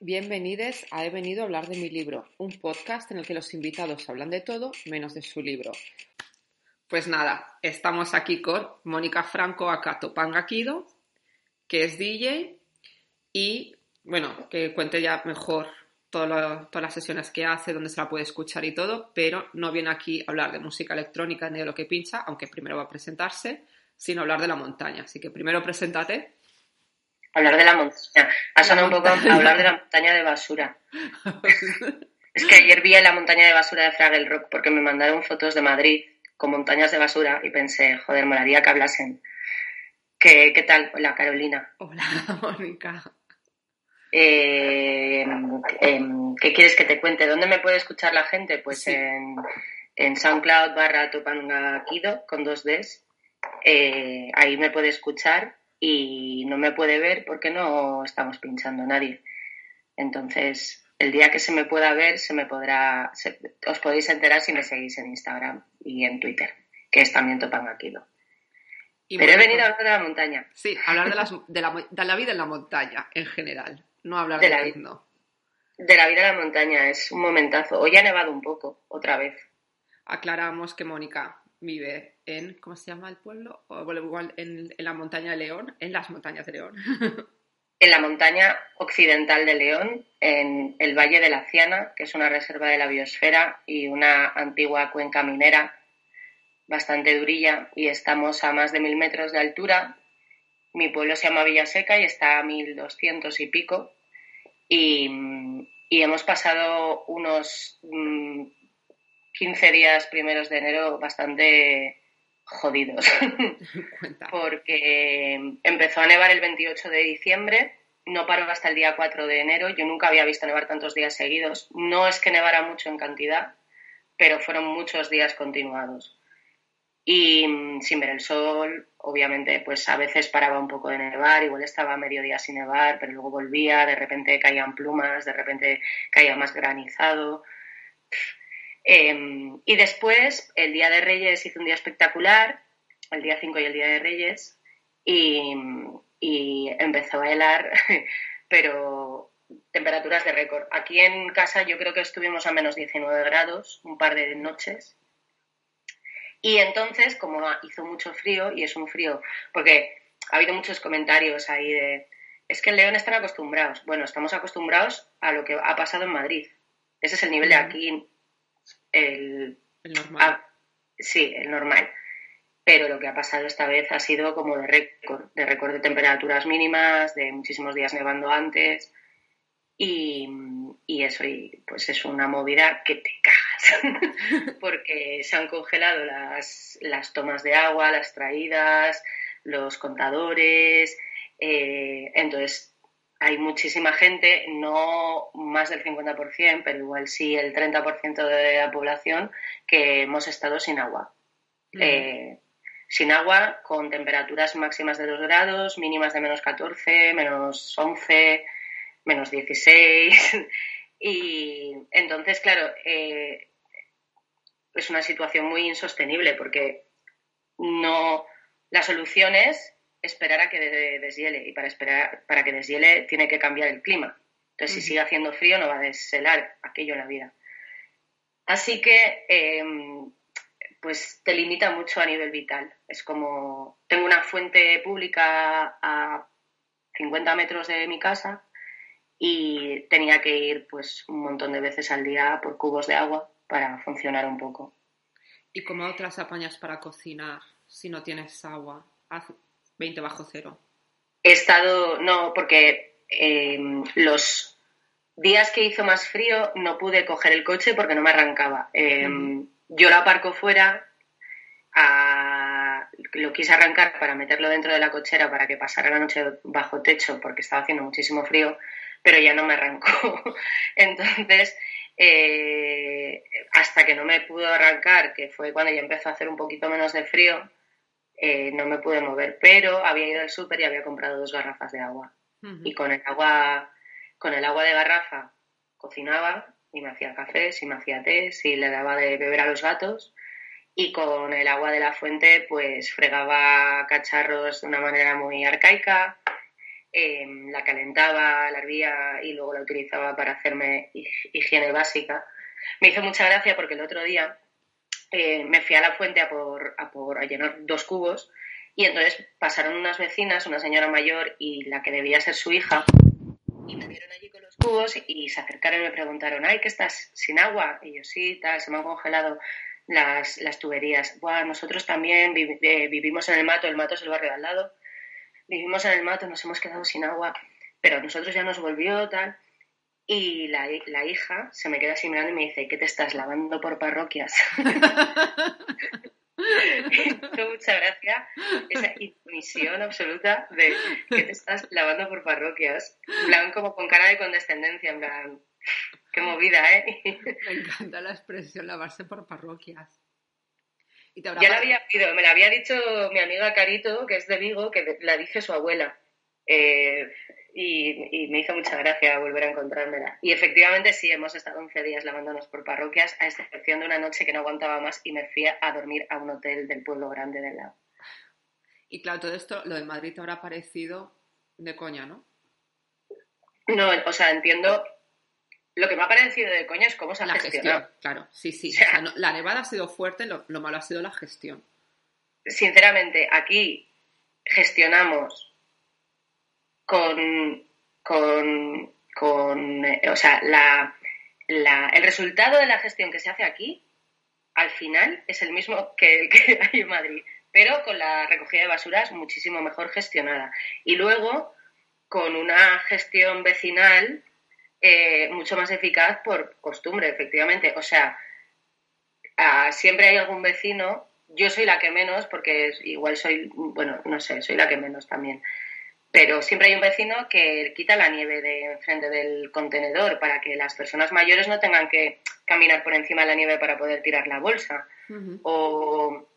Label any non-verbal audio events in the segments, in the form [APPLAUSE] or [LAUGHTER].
Bienvenidos a He venido a hablar de mi libro, un podcast en el que los invitados hablan de todo menos de su libro. Pues nada, estamos aquí con Mónica Franco Acato Pangaquido, que es DJ y, bueno, que cuente ya mejor todas las sesiones que hace, dónde se la puede escuchar y todo, pero no viene aquí a hablar de música electrónica ni de lo que pincha, aunque primero va a presentarse, sino hablar de la montaña. Así que primero preséntate Hablar de la montaña. Ha sonado un poco [LAUGHS] hablar de la montaña de basura. es que ayer vi la montaña de basura de Fraggle Rock porque me mandaron fotos de Madrid con montañas de basura y pensé, joder, molaría que hablasen. ¿Qué, qué tal? Hola, Carolina. Hola, [LAUGHS] Mónica. Eh, em, ¿Qué quieres que te cuente? ¿Dónde me puede escuchar la gente? Pues en, en, SoundCloud barra Topangakido con dos Ds. Eh, ahí me puede escuchar y no me puede ver porque no estamos pinchando a nadie. Entonces, el día que se me pueda ver, se me podrá, os podéis enterar si me seguís en Instagram y en Twitter, que es también Topangaquilo. Pero he venido a hablar de la montaña. Sí, hablar de, las, de, la, de, la, vida en la montaña en general, no hablar de, la vida. De la vida en la montaña, es un momentazo. Hoy ha nevado un poco, otra vez. Aclaramos que Mónica vive ¿cómo se llama el pueblo? O, bueno, en, en, la montaña de León, en las montañas de León. [LAUGHS] en la montaña occidental de León, en el Valle de la Ciana, que es una reserva de la biosfera y una antigua cuenca minera bastante durilla, y estamos a más de mil metros de altura. Mi pueblo se llama Villaseca y está a mil doscientos y pico. Y, y, hemos pasado unos 15 días primeros de enero bastante jodidos. [LAUGHS] Porque empezó a nevar el 28 de diciembre, no paró hasta el día 4 de enero. Yo nunca había visto nevar tantos días seguidos. No es que nevara mucho en cantidad, pero fueron muchos días continuados. Y mm, sin ver el sol, obviamente, pues a veces paraba un poco de nevar, igual estaba mediodía sin nevar, pero luego volvía, de repente caían plumas, de repente caía más granizado. Eh, y después, el Día de Reyes hizo un día espectacular, el día 5 y el Día de Reyes, y, y empezó a helar, [LAUGHS] pero temperaturas de récord. Aquí en casa yo creo que estuvimos a menos 19 grados un par de noches. Y entonces, como hizo mucho frío, y es un frío, porque ha habido muchos comentarios ahí de, es que en León están acostumbrados. Bueno, estamos acostumbrados a lo que ha pasado en Madrid. Ese es el nivel de aquí el, normal. Ah, sí, el normal. Pero lo que ha pasado esta vez ha sido como de récord, de récord de temperaturas mínimas, de muchísimos días nevando antes. Y, y, eso y pues es una movida que te cagas [LAUGHS] porque se han congelado las, las, tomas de agua, las traídas, los contadores. Eh, entonces hay muchísima gente, no más del 50%, pero igual sí el 30% de la población que hemos estado sin agua. Eh, sin agua, con temperaturas máximas de 2 grados, mínimas de menos 14, menos 11, menos 16. [LAUGHS] y entonces, claro, eh, es una situación muy insostenible porque no. La solución es esperar a que deshiele y para esperar para que deshiele tiene que cambiar el clima. Entonces, si sigue haciendo frío, no va a deshelar aquello en la vida. Así que, em, pues te limita mucho a nivel vital. Es como, tengo una fuente pública a 50 metros de mi casa y tenía que ir pues un montón de veces al día por cubos de agua para funcionar un poco. ¿Y cómo otras apañas para cocinar si no tienes agua? 20 bajo cero. He estado, no, porque eh, los días que hizo más frío no pude coger el coche porque no me arrancaba. Eh, yo lo aparco fuera, lo quise arrancar para meterlo dentro de la cochera para que pasara la noche bajo techo porque estaba haciendo muchísimo frío, pero ya no me arrancó. [LAUGHS] Entonces, eh, hasta que no me pudo arrancar, que fue cuando ya empezó a hacer un poquito menos de frío, eh, no me pude mover, pero había ido al súper y había comprado dos garrafas de agua. Y con el agua, con el agua de garrafa cocinaba y me hacía café, si me hacía té, si le daba de beber a los gatos y con el agua de la fuente pues fregaba cacharros de una manera muy arcaica, em, la calentaba, la hervía y luego la utilizaba para hacerme higiene básica. Me hizo mucha gracia porque el otro día eh, me fui a la fuente a por, a por llenar dos cubos y entonces pasaron unas vecinas, una señora mayor y la que debía ser su hija, y me vieron allí con los cubos y se acercaron y me preguntaron, ay, ¿qué estás sin agua? Y yo, sí, tal, se me han congelado las, las tuberías. Buah, nosotros también eh, vivimos en el mato, el mato es el barrio al lado, vivimos en el mato, nos hemos quedado sin agua, pero nosotros ya nos volvió tal. Y la, la hija se me queda así mirando y me dice, ¿qué te estás lavando por parroquias? [LAUGHS] mucha gracia esa intuición absoluta de que te estás lavando por parroquias. Plan, como con cara de condescendencia, en plan, qué movida, ¿eh? Me encanta la expresión lavarse por parroquias. ya la había me la había dicho mi amiga Carito, que es de Vigo, que la dice su abuela. Eh, y, me hizo mucha gracia volver a encontrármela. Y efectivamente sí, hemos estado 11 días lavándonos por parroquias, a excepción de una noche que no aguantaba más y me fui a dormir a un hotel del pueblo grande del lado. Y claro, todo esto, lo de Madrid te habrá parecido de coña, ¿no? No, o sea, entiendo. Lo que me ha parecido de coña es cómo se ha la gestionado. Gestión, claro, sí, sí. la nevada ha sido fuerte, lo malo ha sido la gestión. Sinceramente, aquí gestionamos con, con, con o sea, la, la, el resultado de la gestión que se hace aquí, al final, es el mismo que [LAUGHS] que hay en Madrid, pero con la recogida de basuras muchísimo mejor gestionada. Y luego, con una gestión vecinal eh, mucho más eficaz por costumbre, efectivamente. O sea, siempre hay algún vecino, yo soy la que menos, porque igual soy, bueno, no sé, soy la que menos también pero siempre hay un vecino que quita la nieve de enfrente del contenedor para que las personas mayores no tengan que caminar por encima de la nieve para poder tirar la bolsa. O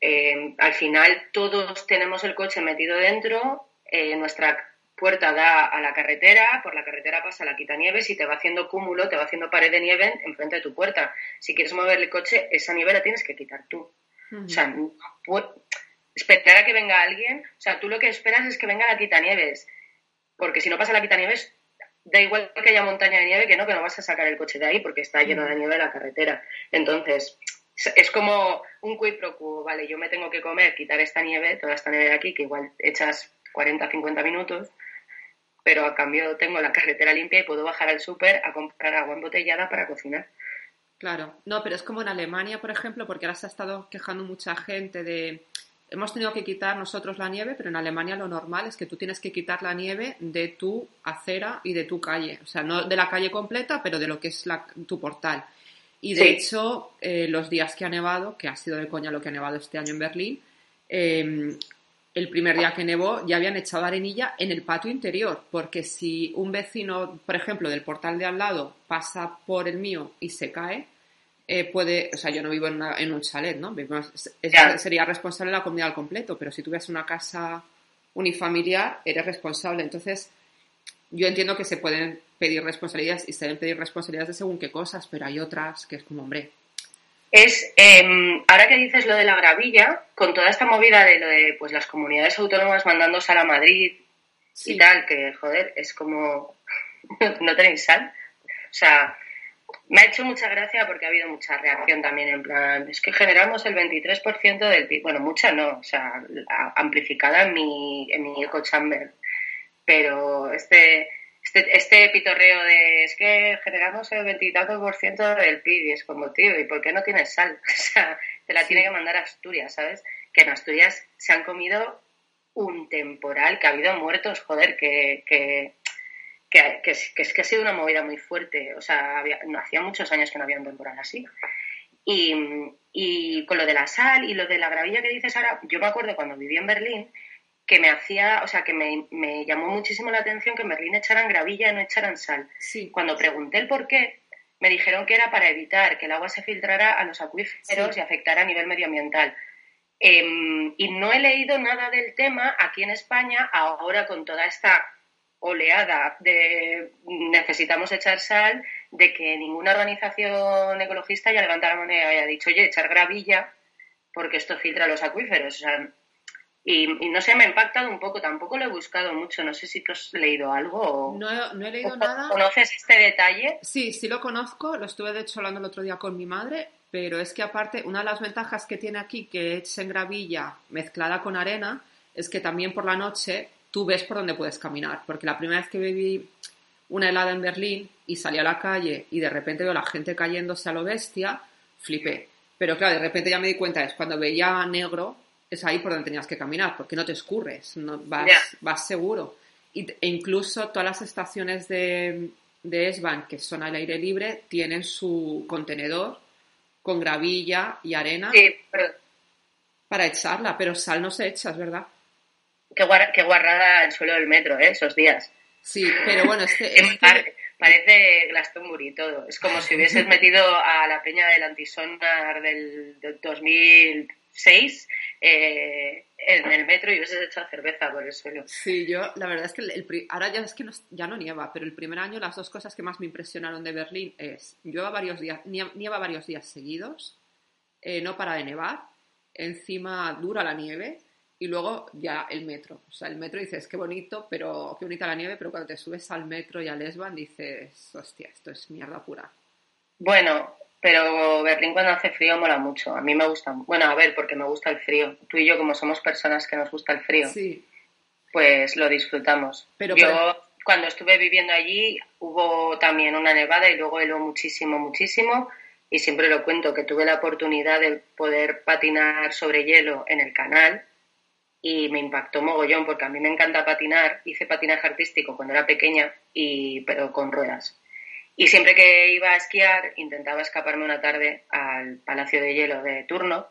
eh, al final todos tenemos el coche metido dentro, eh, nuestra puerta da a la carretera, por la carretera pasa la quitanieves y te va haciendo cúmulo, te va haciendo pared de nieve enfrente de tu puerta. Si quieres mover el coche, esa nieve la tienes que quitar tú. O sea, esperar a que venga alguien, o sea, tú lo que esperas es que venga la quitanieves, porque si no pasa la quitanieves, da igual que haya montaña de nieve que no, que no vas a sacar el coche de ahí porque está lleno de nieve la carretera. Entonces, es como un quid pro quo, vale, yo me tengo que comer, quitar esta nieve, toda esta nieve de aquí, que igual echas 40, 50 minutos, pero a cambio tengo la carretera limpia y puedo bajar al súper a comprar agua embotellada para cocinar. Claro, no, pero es como en Alemania, por ejemplo, porque ahora se ha estado quejando mucha gente de hemos tenido que quitar nosotros la nieve, pero en Alemania lo normal es que tú tienes que quitar la nieve de tu acera y de tu calle. O sea, no de la calle completa, pero de lo que es tu portal. Y de hecho, eh, los días que ha nevado, que ha sido de coña lo que ha nevado este año en Berlín, em, el primer día que nevó ya habían echado arenilla en el patio interior, porque si un vecino, por ejemplo, del portal de al lado pasa por el mío y se cae, eh, puede, o sea, yo no vivo en, un chalet, ¿no? Sería responsable la comunidad al completo, pero si tuvieras una casa unifamiliar, eres responsable. Entonces, yo entiendo que se pueden pedir responsabilidades y se deben pedir responsabilidades de según qué cosas, pero hay otras que es como, hombre. Es, em, ahora que dices lo de la gravilla, con toda esta movida de lo de pues las comunidades autónomas mandando sal a Madrid y tal, que joder, es como, [LAUGHS] no tenéis sal. O sea, me ha hecho mucha gracia porque ha habido mucha reacción también en plan, es que generamos el 23% del PIB, bueno, mucha no, o sea, amplificada en mi, en mi eco chamber, pero este, este, este pitorreo de, es que generamos el 23% por ciento del PIB y es como, tío, ¿y por qué no tienes sal? [LAUGHS] O sea, te la tiene que mandar a Asturias, ¿sabes? Que en Asturias se han comido un temporal, que ha habido muertos, joder, que, que que, es, que, ha sido una movida muy fuerte. O sea, no, hacía muchos años que no había un temporal así. Y, con lo de la sal y lo de la gravilla que dices ahora, yo me acuerdo cuando viví en Berlín que me hacía, o sea, que me, me, llamó muchísimo la atención que en Berlín echaran gravilla y no echaran sal. Sí. Cuando pregunté el por qué, me dijeron que era para evitar que el agua se filtrara a los acuíferos y afectara a nivel medioambiental. Em, y no he leído nada del tema aquí en España, ahora con toda esta oleada de necesitamos echar sal, de que ninguna organización ecologista haya levantado la mano y haya dicho, oye, echar gravilla, porque esto filtra los acuíferos. O sea, y, no sé, me ha impactado un poco, tampoco lo he buscado mucho, no sé si tú has leído algo o... No, no he leído nada. ¿Conoces este detalle? Sí, sí lo conozco, lo estuve de hecho hablando el otro día con mi madre, pero es que aparte, una de las ventajas que tiene aquí que es en gravilla mezclada con arena, es que también por la noche tú ves por dónde puedes caminar, porque la primera vez que viví una helada en Berlín y salí a la calle y de repente veo a la gente cayéndose a lo bestia, flipé. Pero claro, de repente ya me di cuenta, es cuando veía negro, es ahí por donde tenías que caminar, porque no te escurres, no, vas, vas seguro. Y, e incluso todas las estaciones de, de S-Bahn que son al aire libre tienen su contenedor con gravilla y arena para echarla, pero sal no se echa, es verdad. Qué, qué guarrada el suelo del metro, ¿eh? Esos días. Sí, pero bueno, es que... [LAUGHS] Parece Glastonbury todo. Es como si hubieses [LAUGHS] metido a la peña del antisonar del, 2006 eh, en el metro y hubieses echado cerveza por el suelo. Sí, yo la verdad es que el, ahora ya es que ya no nieva, pero el primer año las dos cosas que más me impresionaron de Berlín es nieva varios días, nieva varios días seguidos, eh, no para de nevar, encima dura la nieve y luego ya el metro. O sea, el metro dices, qué bonito, pero qué bonita la nieve, pero cuando te subes al metro y al Esban dices, hostia, esto es mierda pura. Bueno, pero Berlín cuando hace frío mola mucho. A mí me gusta. Bueno, a ver, porque me gusta el frío. Tú y yo, como somos personas que nos gusta el frío, sí. pues lo disfrutamos. Pero, yo, cuando estuve viviendo allí, hubo también una nevada y luego heló muchísimo, muchísimo. Y siempre lo cuento, que tuve la oportunidad de poder patinar sobre hielo en el canal y me impactó mogollón porque a mí me encanta patinar, hice patinaje artístico cuando era pequeña, y, pero con ruedas. Y siempre que iba a esquiar intentaba escaparme una tarde al Palacio de Hielo de turno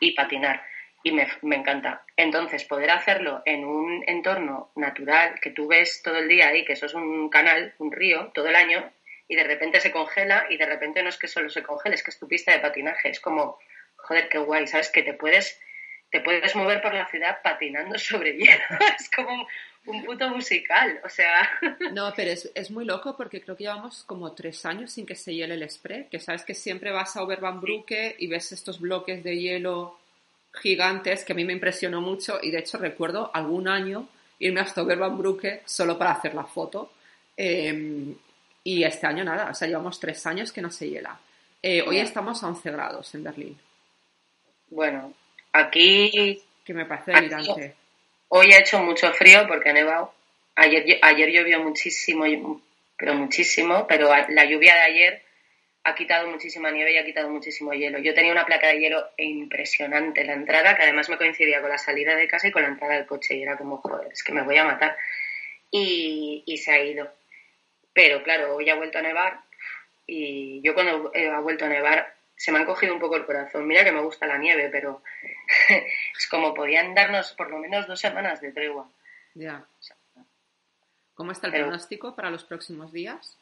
y patinar. Y me, me, encanta. Entonces, poder hacerlo en un entorno natural que tú ves todo el día ahí, que eso es un canal, un río, todo el año, y de repente se congela y de repente no es que solo se congele, es que es tu pista de patinaje. Es como, joder, qué guay, ¿sabes? Que te puedes te puedes mover por la ciudad patinando sobre hielo. [LAUGHS] es como un puto musical, o sea... No, pero es, es, muy loco porque creo que llevamos como tres años sin que se hiele el spray, que sabes que siempre vas a Oberbaumbrücke y ves estos bloques de hielo gigantes que a mí me impresionó mucho y de hecho recuerdo algún año irme hasta Oberbaumbrücke solo para hacer la foto em, y este año nada, o sea, llevamos tres años que no se hiela. Eh, hoy estamos a 11 grados en Berlín. Bueno, Aquí. Que me parece delirante. Hoy ha hecho mucho frío porque ha nevado. Ayer, ayer llovió muchísimo, pero muchísimo, pero la lluvia de ayer ha quitado muchísima nieve y ha quitado muchísimo hielo. Yo tenía una placa de hielo impresionante en la entrada, que además me coincidía con la salida de casa y con la entrada del coche, y era como, joder, es que me voy a matar. Y, y se ha ido. Pero claro, hoy ha vuelto a nevar, y yo cuando ha vuelto a nevar se me ha cogido un poco el corazón. Mira que me gusta la nieve, pero [LAUGHS] es como podían darnos por lo menos dos semanas de tregua. Ya. ¿Cómo está el pronóstico para los próximos días?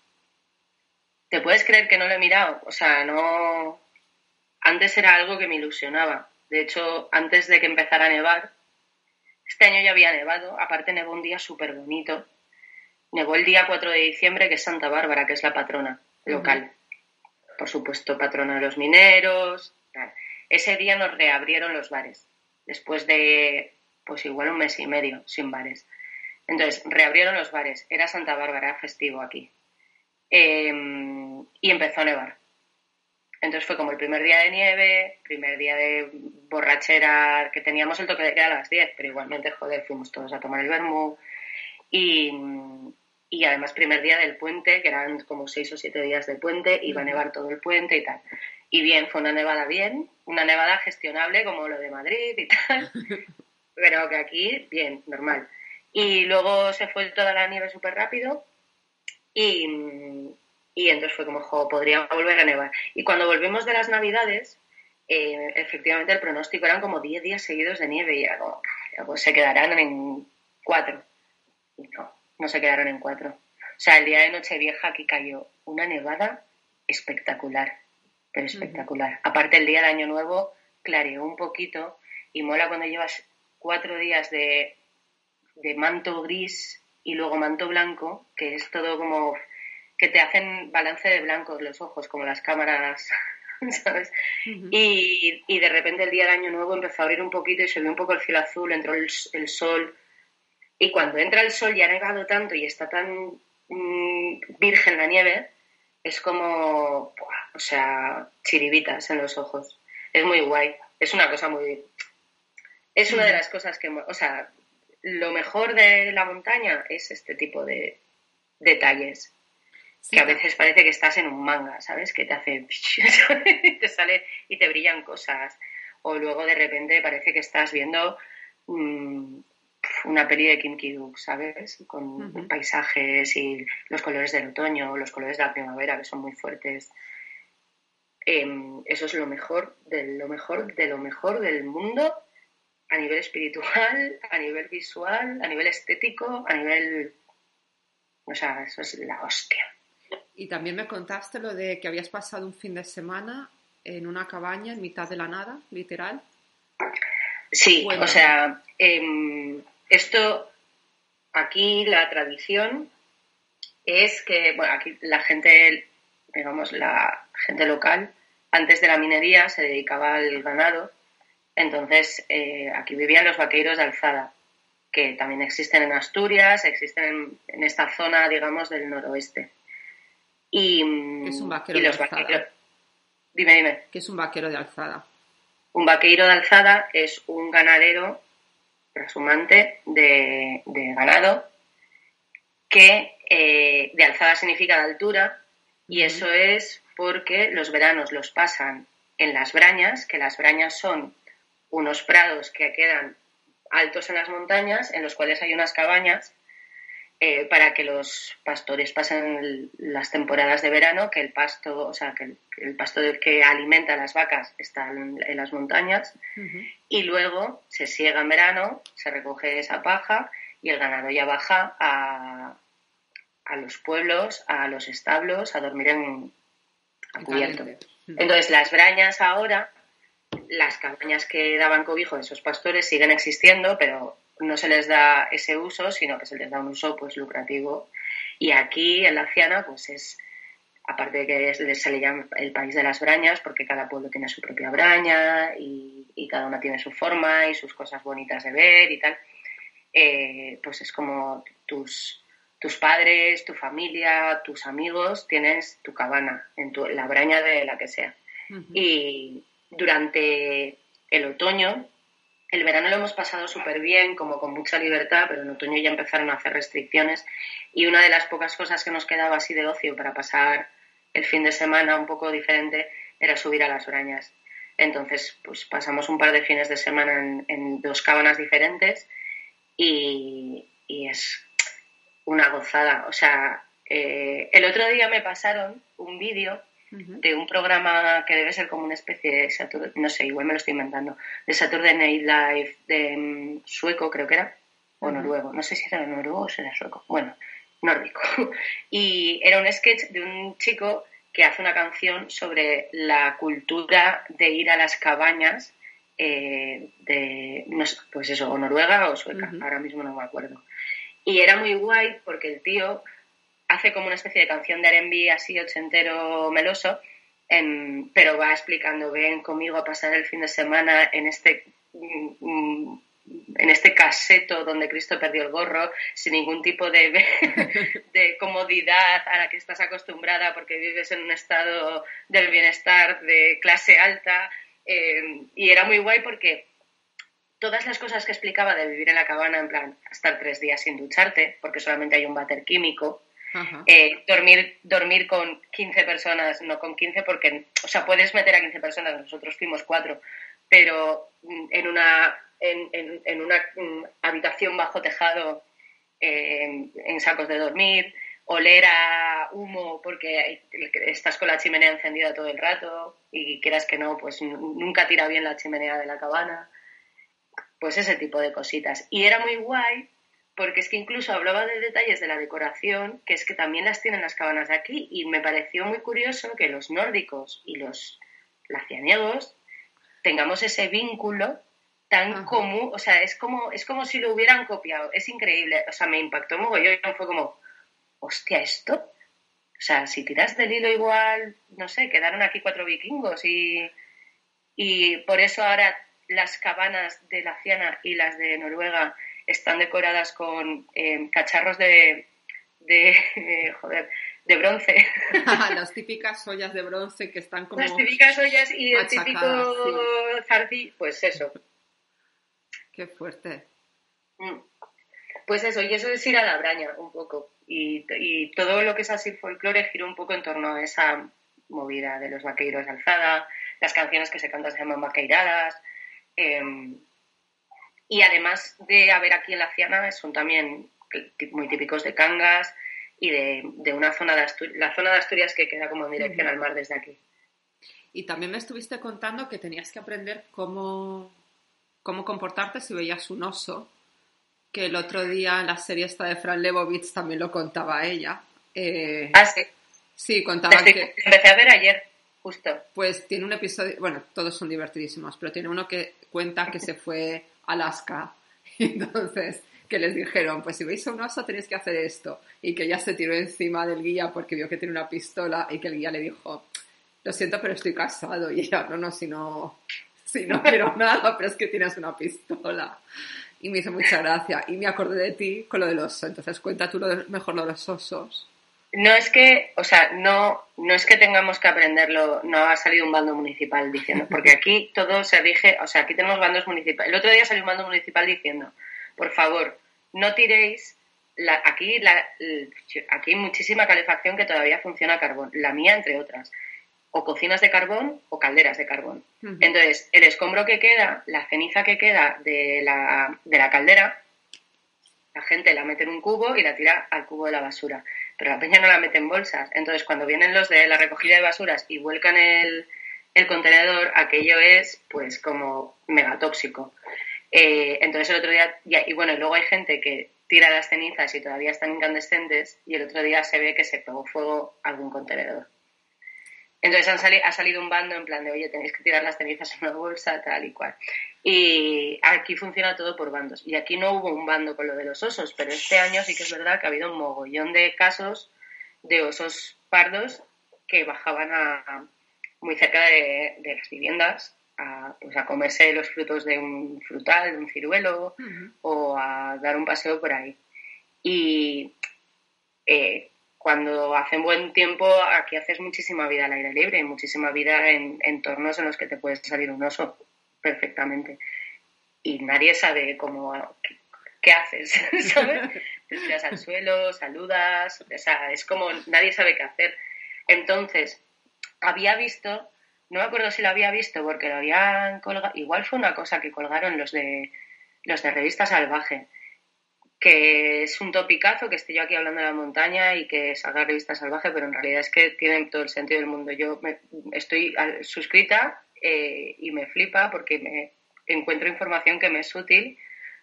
¿Te puedes creer que no lo he mirado? O sea, no. Antes era algo que me ilusionaba. De hecho, antes de que empezara a nevar, este año ya había nevado. Aparte, nevó un día súper bonito. Nevó el día 4 de diciembre, que es Santa Bárbara, que es la patrona local por supuesto, patrona de los mineros. Ese día nos reabrieron los bares, después de, pues igual un mes y medio sin bares. Entonces, reabrieron los bares, era Santa Bárbara, festivo aquí. Em, y empezó a nevar. Entonces fue como el primer día de nieve, primer día de borrachera, que teníamos el toque de queda a las 10, pero igualmente, joder, fuimos todos a tomar el vermú. Y, y además primer día del puente, que eran como seis o siete días de puente, iba a nevar todo el puente y tal. Y bien, fue una nevada bien, una nevada gestionable como lo de Madrid y tal, [LAUGHS] pero que aquí, bien, normal. Y luego se fue toda la nieve súper rápido y, y, entonces fue como, jo, podría volver a nevar. Y cuando volvimos de las navidades, eh, efectivamente el pronóstico eran como 10 días seguidos de nieve y era como, pues se quedarán en cuatro. No, se quedaron en cuatro. O sea, el día de Nochevieja aquí cayó una nevada espectacular, pero espectacular. Aparte, el día de Año Nuevo clareó un poquito y mola cuando llevas cuatro días de, de manto gris y luego manto blanco, que es todo como que te hacen balance de blancos los ojos, como las cámaras, [LAUGHS] ¿sabes? y, y, de repente el día de Año Nuevo empezó a abrir un poquito y se vio un poco el cielo azul, entró el, sol. Y cuando entra el sol y ha nevado tanto y está tan mm, virgen la nieve, es como, o sea, chiribitas en los ojos. Es muy guay. Es una cosa muy... Es una de las cosas que, o sea, lo mejor de la montaña es este tipo de detalles que a veces parece que estás en un manga, ¿sabes? Que te hace... [LAUGHS] te sale y te brillan cosas. O luego de repente parece que estás viendo mm, una peli de Kim Ki-duk, ¿sabes? Con paisajes y los colores del otoño, los colores de la primavera, que son muy fuertes. Em, eso es lo mejor, de lo mejor, de lo mejor del mundo a nivel espiritual, a nivel visual, a nivel estético, a nivel... O sea, eso es la hostia. Y también me contaste lo de que habías pasado un fin de semana en una cabaña en mitad de la nada, literal. Sí, o sea, em, esto, aquí la tradición es que, bueno, aquí la gente, digamos, la gente local, antes de la minería se dedicaba al ganado, entonces eh, aquí vivían los vaqueiros de alzada, que también existen en Asturias, existen en esta zona, digamos, del noroeste. Y, es un vaquero de alzada? Dime, dime. ¿Qué es un vaquero de alzada? Un vaqueiro de alzada es un ganadero trashumante de, ganado que eh, de alzada significa de altura y eso es porque los veranos los pasan en las brañas, que las brañas son unos prados que quedan altos en las montañas, en los cuales hay unas cabañas eh, para que los pastores pasen las temporadas de verano, que el pasto, o sea, que el, pasto que alimenta a las vacas está en, las montañas, y luego se siega en verano, se recoge esa paja y el ganado ya baja a, a los pueblos, a los establos, a dormir en cubierto. Entonces, las brañas ahora, las cabañas que daban cobijo a esos pastores siguen existiendo, pero no se les da ese uso, sino que se les da un uso pues lucrativo. Y aquí en la Ciana, pues es, aparte de que se le llama el país de las brañas, porque cada pueblo tiene su propia braña y, cada una tiene su forma y sus cosas bonitas de ver y tal, eh, pues es como tus, tus padres, tu familia, tus amigos, tienes tu cabana, en tu, la braña de la que sea. Y durante el otoño, el verano lo hemos pasado súper bien, como con mucha libertad, pero en otoño ya empezaron a hacer restricciones y una de las pocas cosas que nos quedaba así de ocio para pasar el fin de semana un poco diferente era subir a las orañas. Entonces, pues pasamos un par de fines de semana en, dos cabanas diferentes y, es una gozada. O sea, eh, el otro día me pasaron un vídeo de un programa que debe ser como una especie de no sé, igual me lo estoy inventando, de Saturday Night Live de mm, sueco, creo que era, o noruego, no sé si era noruego o si era sueco, bueno, nórdico. [LAUGHS] Y era un sketch de un chico que hace una canción sobre la cultura de ir a las cabañas eh, de, no sé, pues eso, o noruega o sueca, ahora mismo no me acuerdo. Y era muy guay porque el tío hace como una especie de canción de R&B así ochentero meloso, pero va explicando, ven conmigo a pasar el fin de semana en este mm, en este caseto donde Cristo perdió el gorro, sin ningún tipo de, [LAUGHS] de comodidad a la que estás acostumbrada porque vives en un estado del bienestar de clase alta. Eh, y era muy guay porque todas las cosas que explicaba de vivir en la cabana, en plan, estar tres días sin ducharte, porque solamente hay un váter químico, eh, dormir, dormir con 15 personas, no con 15 porque, o sea, puedes meter a 15 personas, nosotros fuimos cuatro, pero mm, en una, en, en, una mm, habitación bajo tejado, eh, en sacos de dormir, oler a humo porque estás con la chimenea encendida todo el rato y quieras que no, pues nunca tira bien la chimenea de la cabana. Pues ese tipo de cositas. Y era muy guay porque es que incluso hablaba de detalles de la decoración, que es que también las tienen las cabanas de aquí, y me pareció muy curioso que los nórdicos y los lacianiegos tengamos ese vínculo tan común, o sea, es como, es como si lo hubieran copiado, es increíble, o sea, me impactó mogollón, fue como, hostia, esto, o sea, si tiras del hilo igual, no sé, quedaron aquí cuatro vikingos y, y por eso ahora las cabanas de la Ciana y las de Noruega están decoradas con eh, cacharros de, de joder, de bronce. [LAUGHS] [LAUGHS] Las típicas ollas de bronce que están como... Las típicas ollas y el típico sí. pues eso. Qué fuerte. Mm. Pues eso, y eso es ir a la braña un poco. Y, y todo lo que es así folclore gira un poco en torno a esa movida de los vaqueiros de alzada, las canciones que se cantan se llaman vaqueiradas. Em, y además de haber aquí en la Ciana, son también muy típicos de Cangas y de, una zona de Asturias, la zona de Asturias que queda como en dirección al mar desde aquí. Y también me estuviste contando que tenías que aprender cómo, cómo comportarte si veías un oso, que el otro día en la serie esta de Fran Lebowitz también lo contaba ella. Eh, ah, sí. Sí, contaba que... Empecé a ver ayer, justo. Pues tiene un episodio, bueno, todos son divertidísimos, pero tiene uno que cuenta que se fue Alaska. [LAUGHS] Entonces, que les dijeron, pues si veis a un oso tenéis que hacer esto. Y que ella se tiró encima del guía porque vio que tiene una pistola y que el guía le dijo, lo siento, pero estoy casado. Y ella, no, no, si no, si no quiero [LAUGHS] nada, pero es que tienes una pistola. Y me hizo mucha gracia. Y me acordé de ti con lo del oso. Entonces cuenta tú lo mejor lo de los osos. No es que, o sea, no, no es que tengamos que aprenderlo, no ha salido un bando municipal diciendo, porque aquí todo se rige, o sea, aquí tenemos bandos municipales. El otro día salió un bando municipal diciendo, por favor, no tiréis, la, aquí, la, aquí hay muchísima calefacción que todavía funciona a carbón, la mía entre otras, o cocinas de carbón o calderas de carbón. Entonces, el escombro que queda, la ceniza que queda de la, de la caldera, la gente la mete en un cubo y la tira al cubo de la basura pero la peña no la mete en bolsas. Entonces, cuando vienen los de la recogida de basuras y vuelcan el, contenedor, aquello es pues como megatóxico. Eh, entonces el otro día, y bueno, luego hay gente que tira las cenizas y todavía están incandescentes y el otro día se ve que se pegó fuego algún contenedor. Entonces han ha salido un bando en plan de, oye, tenéis que tirar las cenizas en una bolsa, tal y cual. Y aquí funciona todo por bandos. Y aquí no hubo un bando con lo de los osos, pero este año sí que es verdad que ha habido un mogollón de casos de osos pardos que bajaban a, muy cerca de, las viviendas a, pues a comerse los frutos de un frutal, de un ciruelo, o a dar un paseo por ahí. Y eh, cuando hace buen tiempo aquí haces muchísima vida al aire libre, muchísima vida en entornos en los que te puedes salir un oso perfectamente. Y nadie sabe cómo, qué, haces, [LAUGHS] ¿sabes? Te tiras al suelo, saludas, es como nadie sabe qué hacer. Entonces, había visto, no me acuerdo si lo había visto porque lo habían colgado, igual fue una cosa que colgaron los de los de Revista Salvaje, que es un topicazo que estoy yo aquí hablando de la montaña y que salga revista salvaje, pero en realidad es que tiene todo el sentido del mundo. Yo estoy suscrita eh, y me flipa porque me encuentro información que me es útil,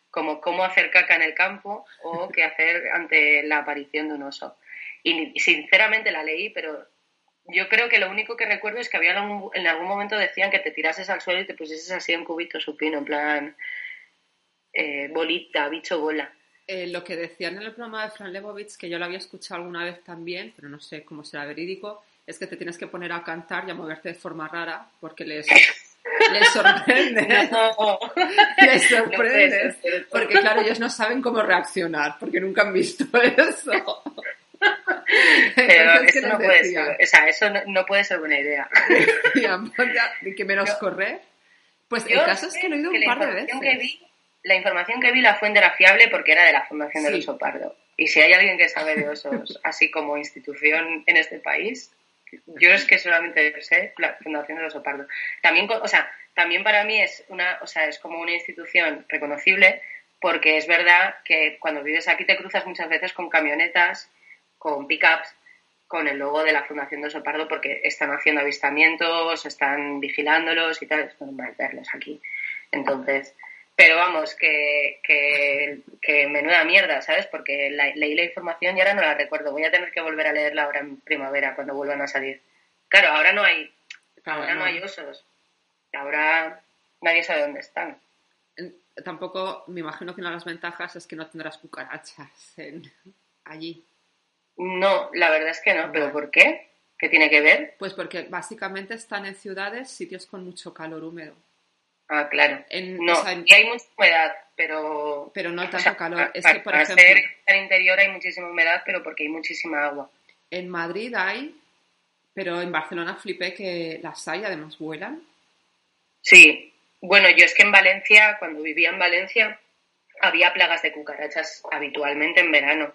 como cómo hacer caca en el campo o [LAUGHS] qué hacer ante la aparición de un oso. Y sinceramente la leí, pero yo creo que lo único que recuerdo es que había en algún momento decían que te tirases al suelo y te pusieses así en cubito supino, en plan eh, bolita, bicho bola. Eh, lo que decían en el programa de Fran Lebowitz, que yo lo había escuchado alguna vez también, pero no sé cómo será verídico, es que te tienes que poner a cantar y a moverte de forma rara porque les, les sorprende. [LAUGHS] les sorprende. porque claro, ellos no saben cómo reaccionar porque nunca han visto [LAUGHS] eso. Pero eso no, puede ser, o sea, eso no, puede ser buena idea. [LAUGHS] ¿De que menos correr? Pues el caso es que lo he oído un par de veces la información que vi la fuente era fiable porque era de la Fundación del Oso Pardo. Y si hay alguien que sabe de osos, así como institución en este país, yo es que solamente sé la Fundación del Oso Pardo. También, o sea, también para mí es una, o sea, es como una institución reconocible porque es verdad que cuando vives aquí te cruzas muchas veces con camionetas, con pickups, con el logo de la Fundación del Oso Pardo porque están haciendo avistamientos, están vigilándolos y tal, es normal verlos aquí. Entonces, Pero vamos, que, que, menuda mierda, ¿sabes? Porque leí la información y ahora no la recuerdo. Voy a tener que volver a leerla ahora en primavera, cuando vuelvan a salir. Claro, ahora no hay, ahora no hay osos. Ahora nadie sabe dónde están. Tampoco, me imagino que una de las ventajas es que no tendrás cucarachas allí. No, la verdad es que no. ¿Pero por qué? ¿Qué tiene que ver? Pues porque básicamente están en ciudades, sitios con mucho calor húmedo. Ah, claro. no, y hay mucha humedad, pero... Pero no tanto calor. Es que, por ejemplo... Ser en interior hay muchísima humedad, pero porque hay muchísima agua. En Madrid hay, pero en Barcelona flipé que las hay, además vuelan. Sí. Bueno, yo es que en Valencia, cuando vivía en Valencia, había plagas de cucarachas habitualmente en verano.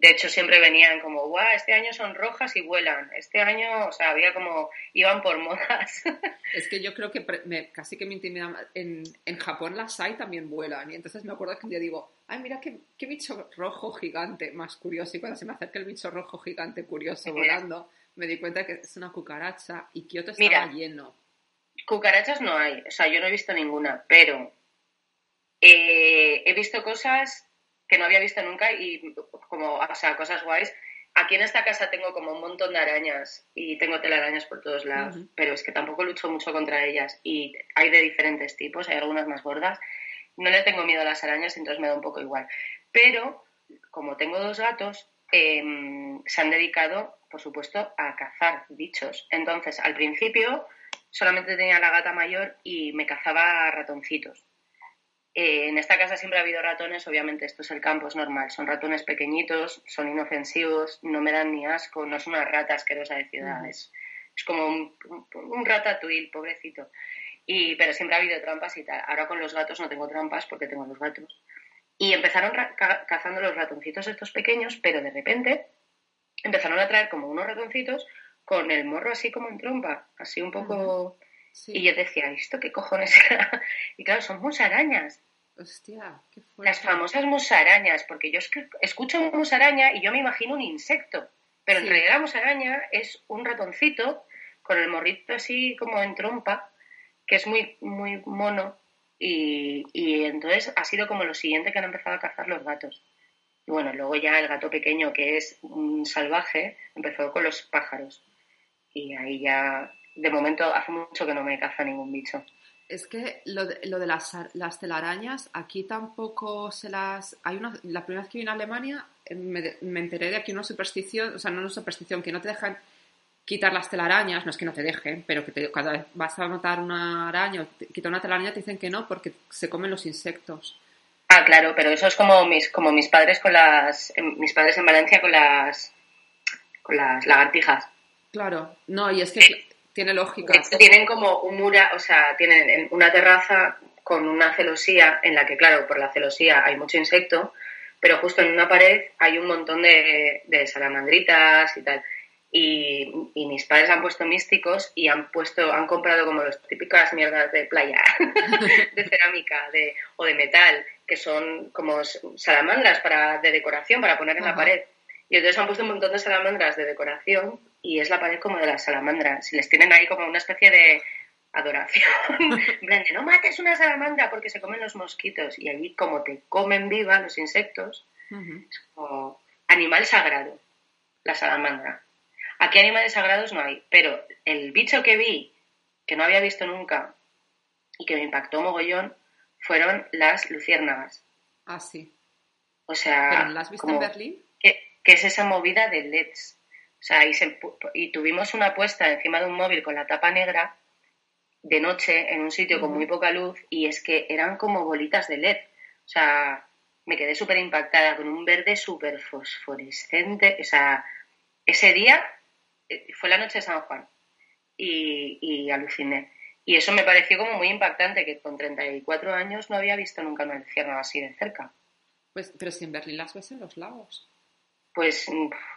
De hecho, siempre venían como, guau, este año son rojas y vuelan. Este año, o sea, había como, iban por modas. [LAUGHS] Es que yo creo que casi que me intimida. En, en Japón las hay también vuelan. Y entonces me acuerdo que un día digo, ay, mira qué, qué bicho rojo gigante, más curioso. Y cuando se me acerca el bicho rojo gigante curioso volando, me di cuenta que es una cucaracha y Kioto estaba lleno. Cucarachas no hay, o sea, yo no he visto ninguna, pero eh, he visto cosas que no había visto nunca y como, o sea, cosas guays. Aquí en esta casa tengo como un montón de arañas y tengo telarañas por todos lados, pero es que tampoco lucho mucho contra ellas y hay de diferentes tipos, hay algunas más gordas. No le tengo miedo a las arañas, entonces me da un poco igual. Pero como tengo dos gatos, em, se han dedicado, por supuesto, a cazar bichos. Entonces, al principio solamente tenía la gata mayor y me cazaba ratoncitos. Eh, en esta casa siempre ha habido ratones, obviamente esto es el campo, es normal. Son ratones pequeñitos, son inofensivos, no me dan ni asco, no son unas ratas asquerosa de ciudades. Es como un, un, ratatouille, pobrecito. Y, pero siempre ha habido trampas y tal. Ahora con los gatos no tengo trampas porque tengo los gatos. Y empezaron cazando los ratoncitos estos pequeños, pero de repente empezaron a traer como unos ratoncitos con el morro así como en trompa, así un poco... Y yo decía, ¿esto qué cojones era? [LAUGHS] Y claro, son musarañas. Hostia, qué Las famosas musarañas, porque yo escucho musaraña y yo me imagino un insecto, pero en realidad la musaraña es un ratoncito con el morrito así como en trompa, que es muy, muy mono, y, y entonces ha sido como lo siguiente que han empezado a cazar los gatos. Y bueno, luego ya el gato pequeño, que es un salvaje, empezó con los pájaros. Y ahí ya de momento hace mucho que no me caza ningún bicho. Es que lo de, lo de las, las, telarañas, aquí tampoco se las... Hay una, la primera vez que vine a Alemania eh, me, me, enteré de aquí una superstición, o sea, no una superstición, que no te dejan quitar las telarañas, no es que no te dejen, pero que te, cada vez vas a notar una araña o quitar una telaraña te dicen que no porque se comen los insectos. Ah, claro, pero eso es como mis, como mis padres con las... mis padres en Valencia con las... con las lagartijas. Claro, no, y es que tiene lógica. tienen como un mura, o sea, tienen una terraza con una celosía en la que, claro, por la celosía hay mucho insecto, pero justo en una pared hay un montón de, salamandritas y tal. Y, mis padres han puesto místicos y han puesto, han comprado como las típicas mierdas de playa, [LAUGHS] de cerámica de, o de metal, que son como salamandras para, de decoración para poner en la pared. Y entonces han puesto un montón de salamandras de decoración y es la pared como de las salamandras. Si les tienen ahí como una especie de adoración. [LAUGHS] en no mates una salamandra porque se comen los mosquitos. Y allí como te comen viva los insectos, es como animal sagrado, la salamandra. Aquí animales sagrados no hay, pero el bicho que vi, que no había visto nunca y que me impactó mogollón, fueron las luciérnagas. Ah, sí. O sea... las viste en Berlín? que es esa movida de LEDs. O sea, y, tuvimos una puesta encima de un móvil con la tapa negra de noche en un sitio con muy poca luz y es que eran como bolitas de LED. O sea, me quedé súper impactada con un verde súper fosforescente. O sea, ese día eh, fue la noche de San Juan y, y aluciné. Y eso me pareció como muy impactante, que con 34 años no había visto nunca una luciérnaga así de cerca. Pues, pero si en Berlín las ves en los lagos pues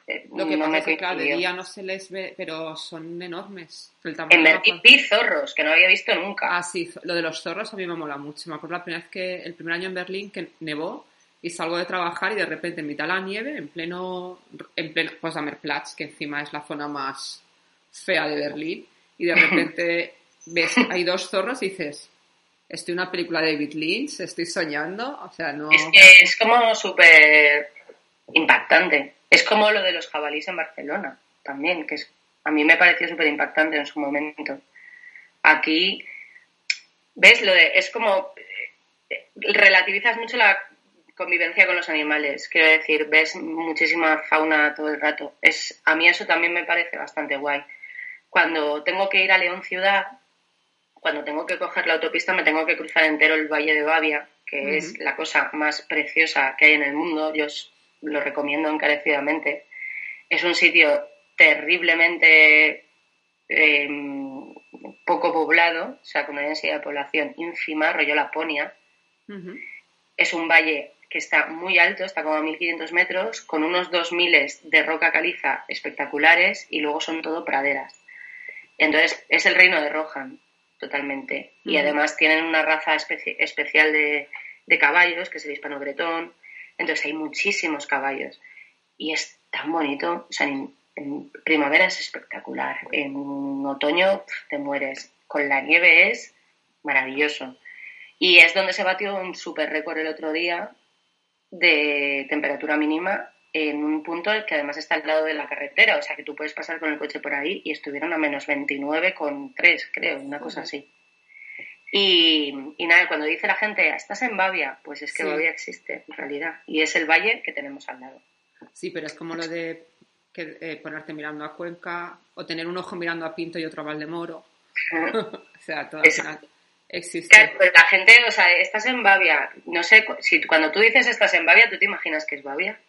eh, lo que pasa es que cada día no se les ve, pero son enormes. en Berlín vi zorros, que no había visto nunca. Ah, sí, lo de los zorros a mí me mola mucho. Me acuerdo la primera vez que, el primer año en Berlín, que nevó y salgo de trabajar y de repente en mitad de la nieve, en pleno, en pleno Potsdamerplatz, que encima es la zona más fea de Berlín, y de repente [LAUGHS] ves, hay dos zorros y dices, estoy en una película de David Lynch, estoy soñando, o sea, no... Es que es como súper impactante. Es como lo de los jabalíes en Barcelona, también, que es, a mí me pareció súper impactante en su momento. Aquí, ¿ves? Lo de, es como, eh, relativizas mucho la convivencia con los animales. Quiero decir, ves muchísima fauna todo el rato. Es, a mí eso también me parece bastante guay. Cuando tengo que ir a León Ciudad, cuando tengo que coger la autopista, me tengo que cruzar entero el Valle de Bavia, que es la cosa más preciosa que hay en el mundo. Yo lo recomiendo encarecidamente. Es un sitio terriblemente em, poco poblado, o sea, con una densidad de población ínfima, rollo Laponia. Es un valle que está muy alto, está como a 1500 metros, con unos 2000 de roca caliza espectaculares y luego son todo praderas. Entonces es el reino de Rohan, totalmente. Y además tienen una raza especial de, caballos, que es el hispano bretón. Entonces hay muchísimos caballos. Y es tan bonito. O sea, en, en primavera es espectacular. En otoño te mueres. Con la nieve es maravilloso. Y es donde se batió un super récord el otro día de temperatura mínima en un punto que además está al lado de la carretera, o sea que tú puedes pasar con el coche por ahí y estuvieron a menos 29 con 3, creo, una cosa así. Y, nada, cuando dice la gente, estás en Bavia, pues es que Bavia existe en realidad y es el valle que tenemos al lado. Sí, pero es como lo de que, eh, ponerte mirando a Cuenca o tener un ojo mirando a Pinto y otro a Valdemoro. [LAUGHS] [LAUGHS] o sea, todo Existe. Pues la gente, o sea, estás en Bavia. No sé, si cuando tú dices estás en Bavia, ¿tú te imaginas que es Bavia?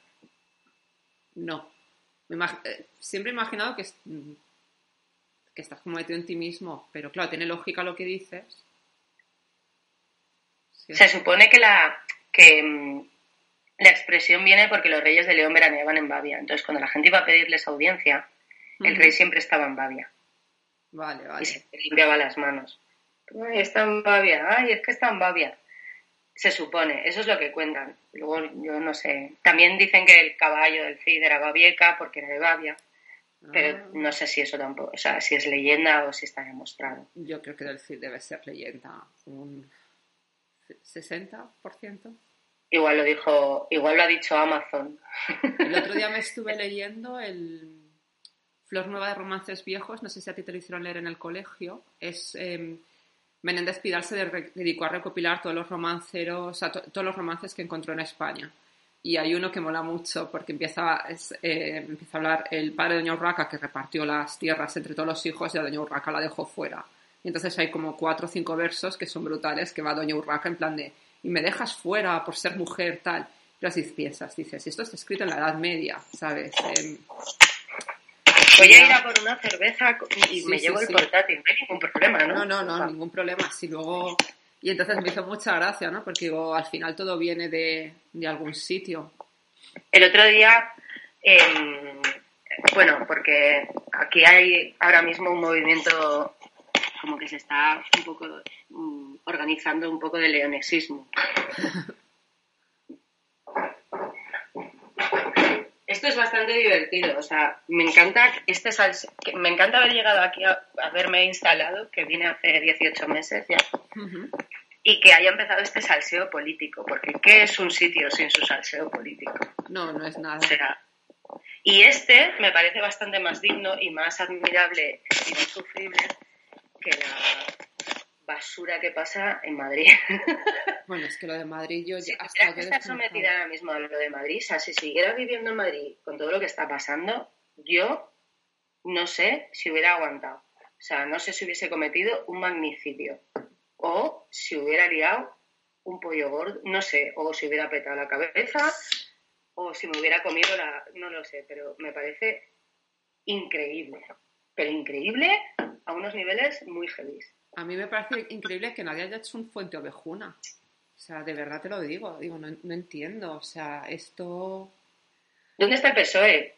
No. Eh, siempre he imaginado que, que estás como metido en ti mismo, pero claro, tiene lógica lo que dices. Se supone que la, que mm, la expresión viene porque los reyes de León veraneaban en Bavia. Entonces, cuando la gente iba a pedirles audiencia, el rey siempre estaba en Bavia. Vale, vale. Y se limpiaba las manos. Ay, está en Bavia, ay, es que está en Bavia. Se supone, eso es lo que cuentan. Luego, yo no sé. También dicen que el caballo del Cid era Babieca porque era de Bavia. Pero ah. no sé si eso tampoco, o sea, si es leyenda o si está demostrado. Yo creo que del Cid debe ser leyenda. Un 60%. Igual lo dijo, igual lo ha dicho Amazon. El otro día me [LAUGHS] estuve leyendo el Flor Nueva de Romances Viejos, no sé si a ti te lo hicieron leer en el colegio. Es em, Menéndez Pidal se dedicó a recopilar todos los romanceros, todos los romances que encontró en España. Y hay uno que mola mucho porque empieza, eh, empieza a hablar el padre de Doña Urraca que repartió las tierras entre todos los hijos y a Doña Urraca la dejó fuera. Y entonces hay como cuatro o cinco versos que son brutales que va Doña Urraca en plan de y me dejas fuera por ser mujer tal. Y así piensas, dices, esto está escrito en la Edad Media, ¿sabes? Em, Voy a ir a por una cerveza y me llevo el portátil, no hay ningún problema, ¿no? No, no, no, ningún problema. Si luego... Y entonces me hizo mucha gracia, ¿no? Porque digo, al final todo viene de, algún sitio. El otro día, em, bueno, porque aquí hay ahora mismo un movimiento como que se está un poco mm, organizando un poco de leonesismo. Esto es bastante divertido, o sea, me encanta este me encanta haber llegado aquí a haberme instalado, que vine hace 18 meses ya, y que haya empezado este salseo político, porque ¿qué es un sitio sin su salseo político? No, no es nada. y este me parece bastante más digno y más admirable y más sufrible que la basura que pasa en Madrid. [LAUGHS] Bueno, es que lo de Madrid yo ya hasta que estar sometida ahora mismo a lo de Madrid, o sea, si siguiera viviendo en Madrid con todo lo que está pasando, yo no sé si hubiera aguantado. O sea, no sé si hubiese cometido un magnicidio o si hubiera liado un pollo gordo, no sé, o si hubiera petado la cabeza o si me hubiera comido la, no lo sé, pero me parece increíble, pero increíble a unos niveles muy heavy. A mí me parece increíble que nadie haya hecho un fuente ovejuna. O sea, de verdad te lo digo. Digo, no, entiendo. O sea, esto. ¿Dónde está el PSOE?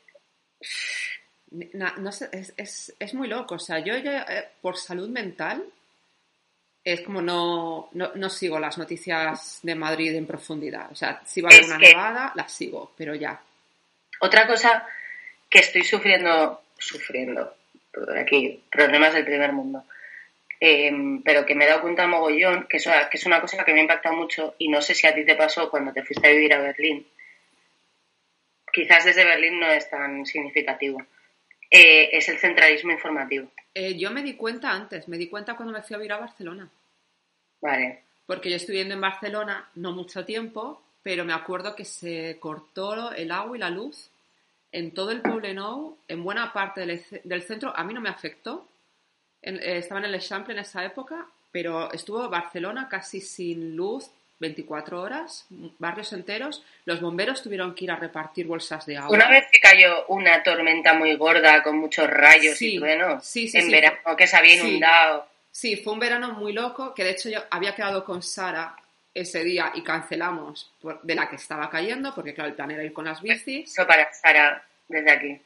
No, sé, es, muy loco. O sea, yo ya, eh, por salud mental, es como no, no, sigo las noticias de Madrid en profundidad. O sea, si va a haber una nevada, las sigo, pero ya. Otra cosa que estoy sufriendo, sufriendo, aquí, problemas del primer mundo Em, pero que me he dado cuenta mogollón, que, eso, que es una cosa que me ha impactado mucho y no sé si a ti te pasó cuando te fuiste a vivir a Berlín. Quizás desde Berlín no es tan significativo. Eh, es el centralismo informativo. Eh, yo me di cuenta antes, me di cuenta cuando me fui a vivir a Barcelona. Vale. Porque yo estuve viviendo en Barcelona no mucho tiempo, pero me acuerdo que se cortó el agua y la luz en todo el Poblenou, en buena parte del, centro. A mí no me afectó. Eh, estaba en el Eixample en esa época, pero estuvo Barcelona casi sin luz 24 horas, barrios enteros. Los bomberos tuvieron que ir a repartir bolsas de agua. Una vez que cayó una tormenta muy gorda con muchos rayos y bueno, en verano que se había inundado. Sí, fue un verano muy loco, que de hecho yo había quedado con Sara ese día y cancelamos de la que estaba cayendo, porque claro, el plan era ir con las bicis. Eso para Sara, desde aquí.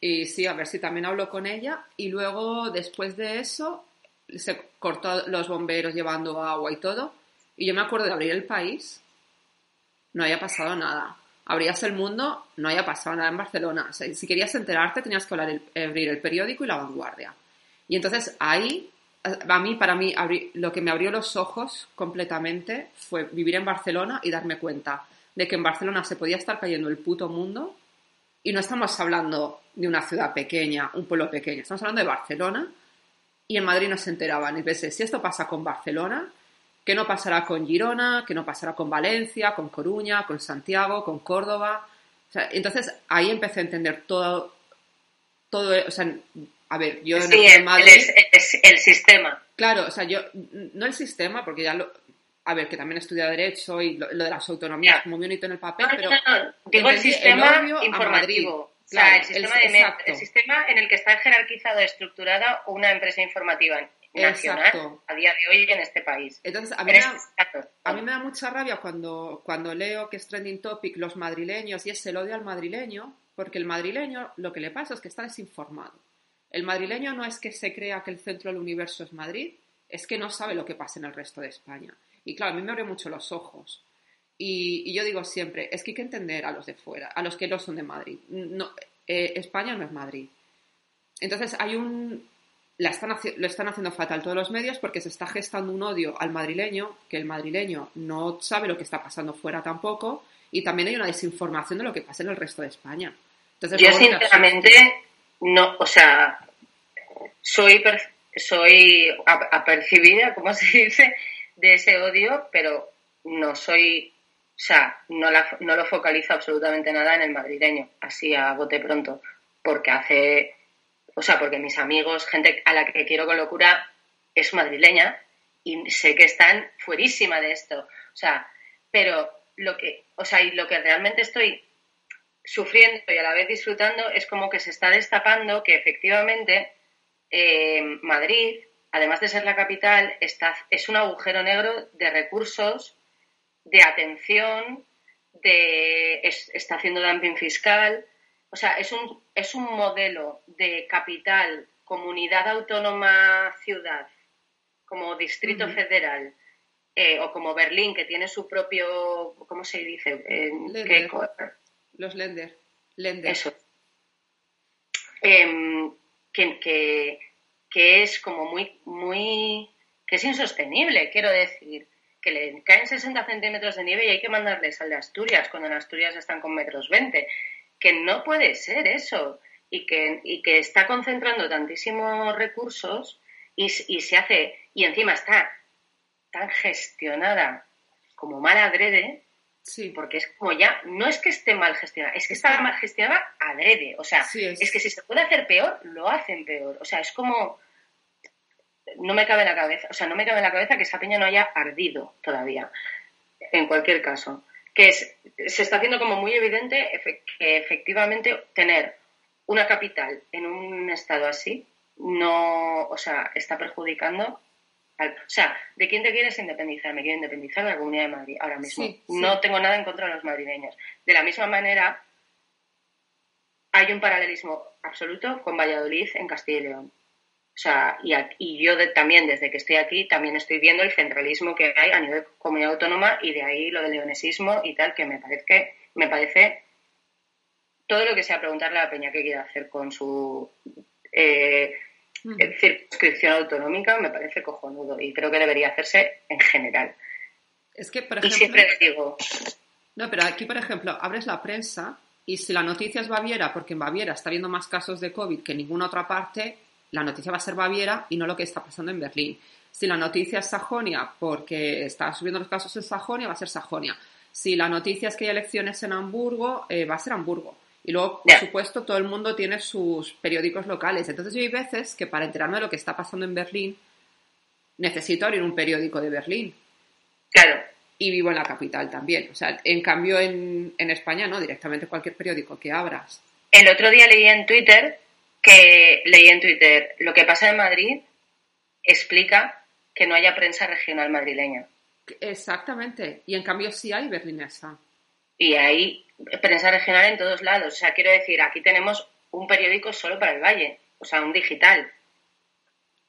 Y sí, a ver si también hablo con ella. Y luego, después de eso, se cortó los bomberos llevando agua y todo. Y yo me acuerdo de abrir el país, no haya pasado nada. Abrías el mundo, no haya pasado nada en Barcelona. si querías enterarte, tenías que abrir el periódico y la vanguardia. Y entonces ahí a mí, para mí, lo que me abrió los ojos completamente fue vivir en Barcelona y darme cuenta de que en Barcelona se podía estar cayendo el puto mundo y no estamos hablando de una ciudad pequeña, un pueblo pequeño, estamos hablando de Barcelona y en Madrid no se enteraban. Y pensé, si esto pasa con Barcelona, ¿qué no pasará con Girona? ¿Qué no pasará con Valencia, con Coruña, con Santiago, con Córdoba? entonces ahí empecé a entender todo, todo, o sea, a ver, yo sí, en Madrid... El, el, sistema. Claro, o sea, yo, no el sistema, porque ya lo... A ver, que también he estudiado Derecho y lo, de las autonomías como muy bonito en el papel, pero... Digo el sistema informativo. O sea, el sistema, el, sistema en el que está jerarquizada, estructurada una empresa informativa nacional a día de hoy en este país. Entonces, a mí, me da, a mí me da mucha rabia cuando, cuando leo que es trending topic los madrileños y es el odio al madrileño, porque el madrileño lo que le pasa es que está desinformado. El madrileño no es que se crea que el centro del universo es Madrid, es que no sabe lo que pasa en el resto de España. Y claro, a mí me abre mucho los ojos. Y, yo digo siempre, es que hay que entender a los de fuera, a los que no son de Madrid. No, eh, España no es Madrid. Entonces hay un... La están, lo están haciendo fatal todos los medios porque se está gestando un odio al madrileño, que el madrileño no sabe lo que está pasando fuera tampoco, y también hay una desinformación de lo que pasa en el resto de España. Entonces, yo sinceramente no, o sea, soy, soy apercibida, ¿cómo [LAUGHS] se dice?, de ese odio, pero no soy, o sea, no, la, no lo focalizo absolutamente nada en el madrileño, así a bote pronto, porque hace, o sea, porque mis amigos, gente a la que quiero con locura, es madrileña y sé que están fuerísima de esto, o sea, pero lo que, o sea, y lo que realmente estoy sufriendo y a la vez disfrutando, es como que se está destapando que efectivamente eh, Madrid, además de ser la capital, está, es un agujero negro de recursos, de atención, de, está haciendo dumping fiscal. O sea, es un, es un modelo de capital, comunidad autónoma, ciudad, como distrito federal, eh, o como Berlín, que tiene su propio, ¿cómo se dice? Eh, los lender. Eso. Em, que, es como muy, muy, que es insostenible, quiero decir, que le caen 60 centímetros de nieve y hay que mandarles al de Asturias, cuando en Asturias están con metros 20, que no puede ser eso, y que, y que está concentrando tantísimos recursos y, se hace, y encima está tan gestionada como mal adrede, Sí. Porque es como ya, no es que esté mal gestionada, es que está mal gestionada adrede. O sea, es. que si se puede hacer peor, lo hacen peor. O sea, es como. No me cabe en la cabeza, o sea, no me cabe en la cabeza que esa peña no haya ardido todavía. En cualquier caso. Que es, se está haciendo como muy evidente que efectivamente tener una capital en un estado así no, o sea, está perjudicando o sea, ¿de quién te quieres independizar? Me quiero independizar de la Comunidad de Madrid ahora mismo. No tengo nada en contra de los madrileños. De la misma manera, hay un paralelismo absoluto con Valladolid en Castilla y León. O sea, y, yo también, desde que estoy aquí, también estoy viendo el centralismo que hay a nivel comunidad autónoma y de ahí lo del leonesismo y tal, que me parece, me parece todo lo que sea preguntarle a la peña qué quiere hacer con su... Eh, circunscripción autonómica me parece cojonudo y creo que debería hacerse en general. Es que, por ejemplo... Y siempre digo... No, pero aquí, por ejemplo, abres la prensa y si la noticia es Baviera, porque en Baviera está habiendo más casos de COVID que en ninguna otra parte, la noticia va a ser Baviera y no lo que está pasando en Berlín. Si la noticia es Sajonia, porque está subiendo los casos en Sajonia, va a ser Sajonia. Si la noticia es que hay elecciones en Hamburgo, eh, va a ser Hamburgo. Y luego, por supuesto, todo el mundo tiene sus periódicos locales. Entonces, yo hay veces que para enterarme de lo que está pasando en Berlín, necesito abrir un periódico de Berlín. Claro. Y vivo en la capital también. O sea, en cambio, en, en España, no, directamente cualquier periódico que abras. El otro día leí en Twitter que leí en Twitter lo que pasa en Madrid explica que no haya prensa regional madrileña. Exactamente. Y en cambio sí hay berlinesa. Y hay prensa regional en todos lados. O sea, quiero decir, aquí tenemos un periódico solo para el Valle, o sea, un digital.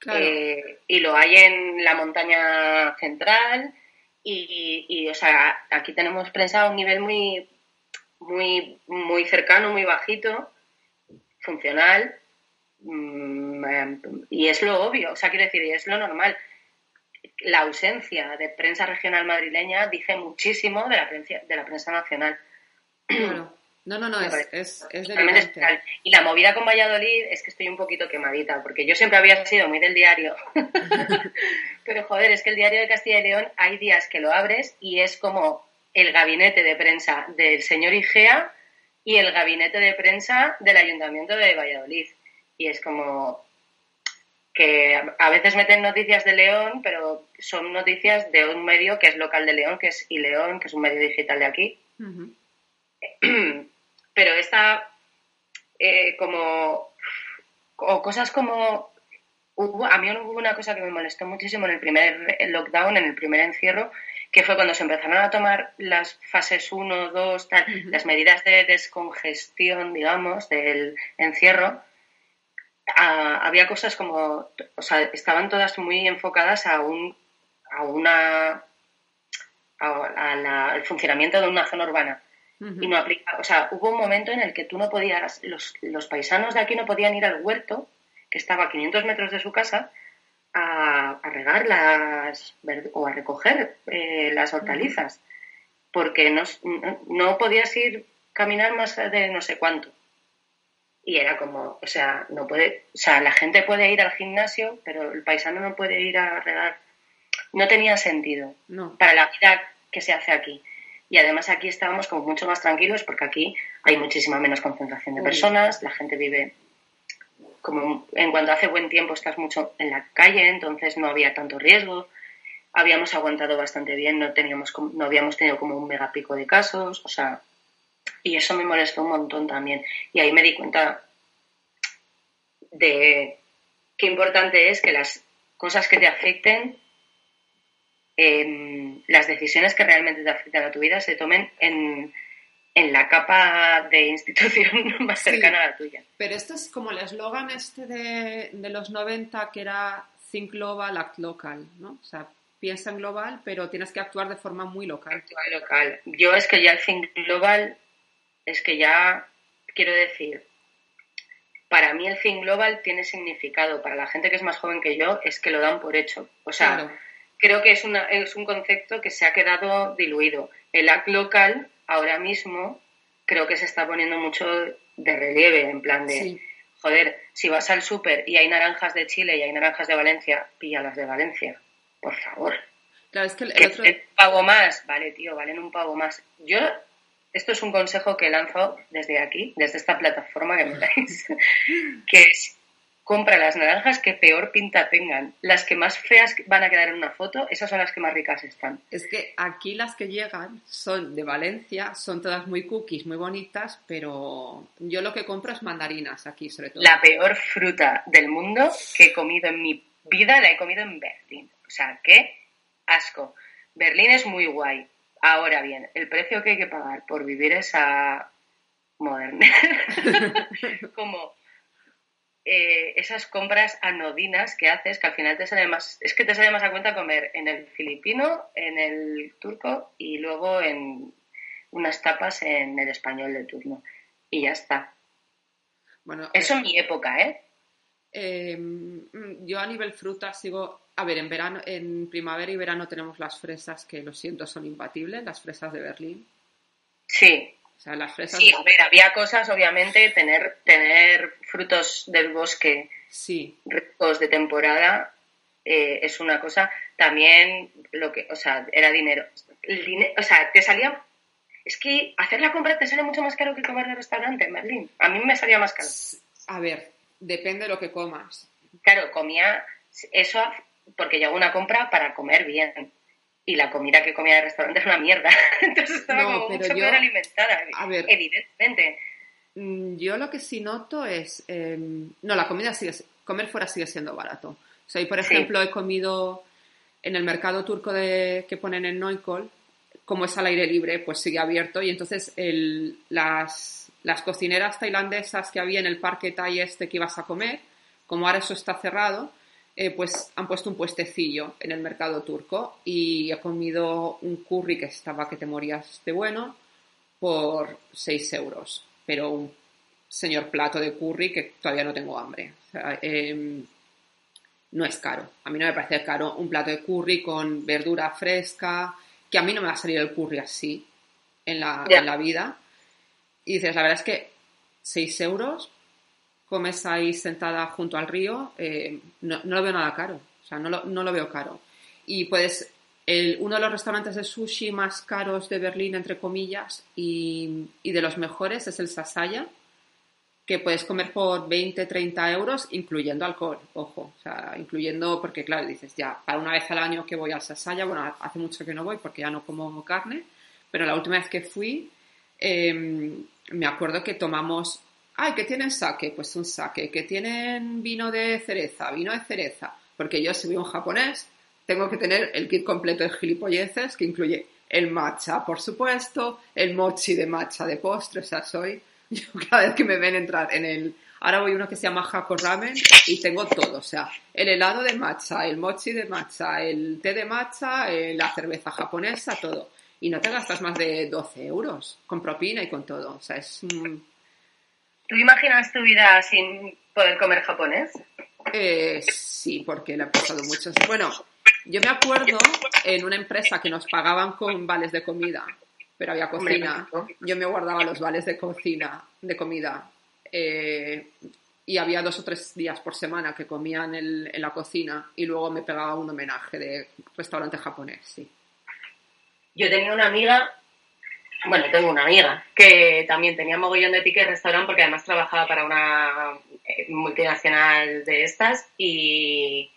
Eh, y lo hay en la montaña central y, o sea, aquí tenemos prensa a un nivel muy, muy, muy cercano, muy bajito, funcional, mm, y es lo obvio, o sea, quiero decir, y es lo normal la ausencia de prensa regional madrileña dice muchísimo de la prensa, de la prensa nacional. No, no, no, es, es, Y la movida con Valladolid es que estoy un poquito quemadita, porque yo siempre había sido muy del diario. [LAUGHS] Pero joder, es que el diario de Castilla y León hay días que lo abres y es como el gabinete de prensa del señor Igea y el gabinete de prensa del ayuntamiento de Valladolid. Y es como, que a veces meten noticias de León, pero son noticias de un medio que es local de León, que es iLeón, que es un medio digital de aquí. [CLEARS THROAT] Pero esta, eh, como, o cosas como, a mí hubo una cosa que me molestó muchísimo en el primer lockdown, en el primer encierro, que fue cuando se empezaron a tomar las fases 1, 2, tal, las medidas de descongestión, digamos, del encierro había cosas como, o sea, estaban todas muy enfocadas a un, a una, al funcionamiento de una zona urbana. Y no aplica, o sea, hubo un momento en el que tú no podías, los, los paisanos de aquí no podían ir al huerto, que estaba a 500 metros de su casa, a, regar las, o a recoger eh, las hortalizas, porque no, no podías ir caminar más de no sé cuánto. Y era como, o sea, no puede, o sea, la gente puede ir al gimnasio, pero el paisano no puede ir a regar. No tenía sentido para la vida que se hace aquí. Y además aquí estábamos como mucho más tranquilos porque aquí hay muchísima menos concentración de personas, la gente vive como en cuanto hace buen tiempo estás mucho en la calle, entonces no había tanto riesgo. Habíamos aguantado bastante bien, no teníamos no habíamos tenido como un megapico de casos, o sea, y eso me molestó un montón también. Y ahí me di cuenta de qué importante es que las cosas que te afecten, em, las decisiones que realmente te afectan a tu vida se tomen en, la capa de institución [LAUGHS] más cercana a la tuya. Pero esto es como el eslogan este de, de, los 90 que era Think Global, Act Local, ¿no? O sea, piensa en global, pero tienes que actuar de forma muy local. Actuar local. Yo es que ya el Think Global es que ya, quiero decir, para mí el fin global tiene significado. Para la gente que es más joven que yo, es que lo dan por hecho. O sea, creo que es, una, es un concepto que se ha quedado diluido. El act local, ahora mismo, creo que se está poniendo mucho de relieve, en plan de, joder, si vas al súper y hay naranjas de Chile y hay naranjas de Valencia, pilla las de Valencia, por favor. Claro, es que el, otro... pago más, vale, tío, valen un pago más. Yo esto es un consejo que lanzo desde aquí, desde esta plataforma que me dais, [LAUGHS] que es compra las naranjas que peor pinta tengan. Las que más feas van a quedar en una foto, esas son las que más ricas están. Es que aquí las que llegan son de Valencia, son todas muy cookies, muy bonitas, pero yo lo que compro es mandarinas aquí, sobre todo. La peor fruta del mundo que he comido en mi vida la he comido en Berlín. O sea, qué asco. Berlín es muy guay, Ahora bien, el precio que hay que pagar por vivir esa moderna, [LAUGHS] como eh, esas compras anodinas que haces, que al final te sale más, es que te sale más a cuenta comer en el filipino, en el turco y luego en unas tapas en el español de turno. Y ya está. Bueno, eso en mi época, ¿eh? Em, yo a nivel fruta sigo. A ver, en verano, en primavera y verano tenemos las fresas que lo siento son imbatibles, las fresas de Berlín. Sí. O sea, las fresas. Sí, a ver, había cosas, obviamente, tener, tener frutos del bosque sí. ricos de temporada eh, es una cosa. También lo que, o sea, era dinero. El dinero, o sea, te salía es que hacer la compra te sale mucho más caro que comer en el restaurante en Berlín. A mí me salía más caro. A ver, depende de lo que comas. Claro, comía eso porque yo hago una compra para comer bien. Y la comida que comía en el restaurante es una mierda. [LAUGHS] Entonces estaba como mucho peor alimentada. A ver, evidentemente. Mm, yo lo que sí noto es. Em, no, la comida sigue. Comer fuera sigue siendo barato. O sea, por ejemplo, he comido en el mercado turco de, que ponen en Noikol, como es al aire libre, pues sigue abierto y entonces las, cocineras tailandesas que había en el parque Thai este que ibas a comer, como ahora eso está cerrado, eh, pues han puesto un puestecillo en el mercado turco y he comido un curry que estaba que te morías de bueno por 6 euros, pero un señor plato de curry que todavía no tengo hambre. Em, no es caro. A mí no me parece caro un plato de curry con verdura fresca, que a mí no me va a salir el curry así en la, la vida. Y dices, la verdad es que 6 euros, comes ahí sentada junto al río, eh, no, lo veo nada caro. O sea, no lo, no lo veo caro. Y puedes, el, uno de los restaurantes de sushi más caros de Berlín, entre comillas, y, y de los mejores es el Sasaya, que puedes comer por 20, 30 euros, incluyendo alcohol, ojo, o sea, incluyendo, porque claro, dices, ya, para una vez al año que voy al Sasaya, bueno, hace mucho que no voy porque ya no como carne, pero la última vez que fui, em, me acuerdo que tomamos, ay, ¿qué tienen sake? Pues un sake, que tienen vino de cereza, vino de cereza, porque yo si voy un japonés, tengo que tener el kit completo de gilipolleces, que incluye el matcha, por supuesto, el mochi de matcha de postre, o sea, soy [LAUGHS] Yo cada vez que me ven entrar en el... Ahora voy uno que se llama Hako Ramen y tengo todo, o sea, el helado de matcha, el mochi de matcha, el té de matcha, eh, la cerveza japonesa, todo. Y no te gastas más de 12 euros con propina y con todo. O sea, es... ¿Tú imaginas tu vida sin poder comer japonés? Eh, sí, porque le ha pasado mucho. Bueno, yo me acuerdo en una empresa que nos pagaban con vales de comida pero había cocina. Yo me guardaba los vales de cocina, de comida. Eh, y había dos o tres días por semana que comía en, la cocina y luego me pegaba un homenaje de restaurante japonés, sí. Yo tenía una amiga, bueno, tengo una amiga que también tenía mogollón de tickets restaurante porque además trabajaba para una eh, multinacional de estas y,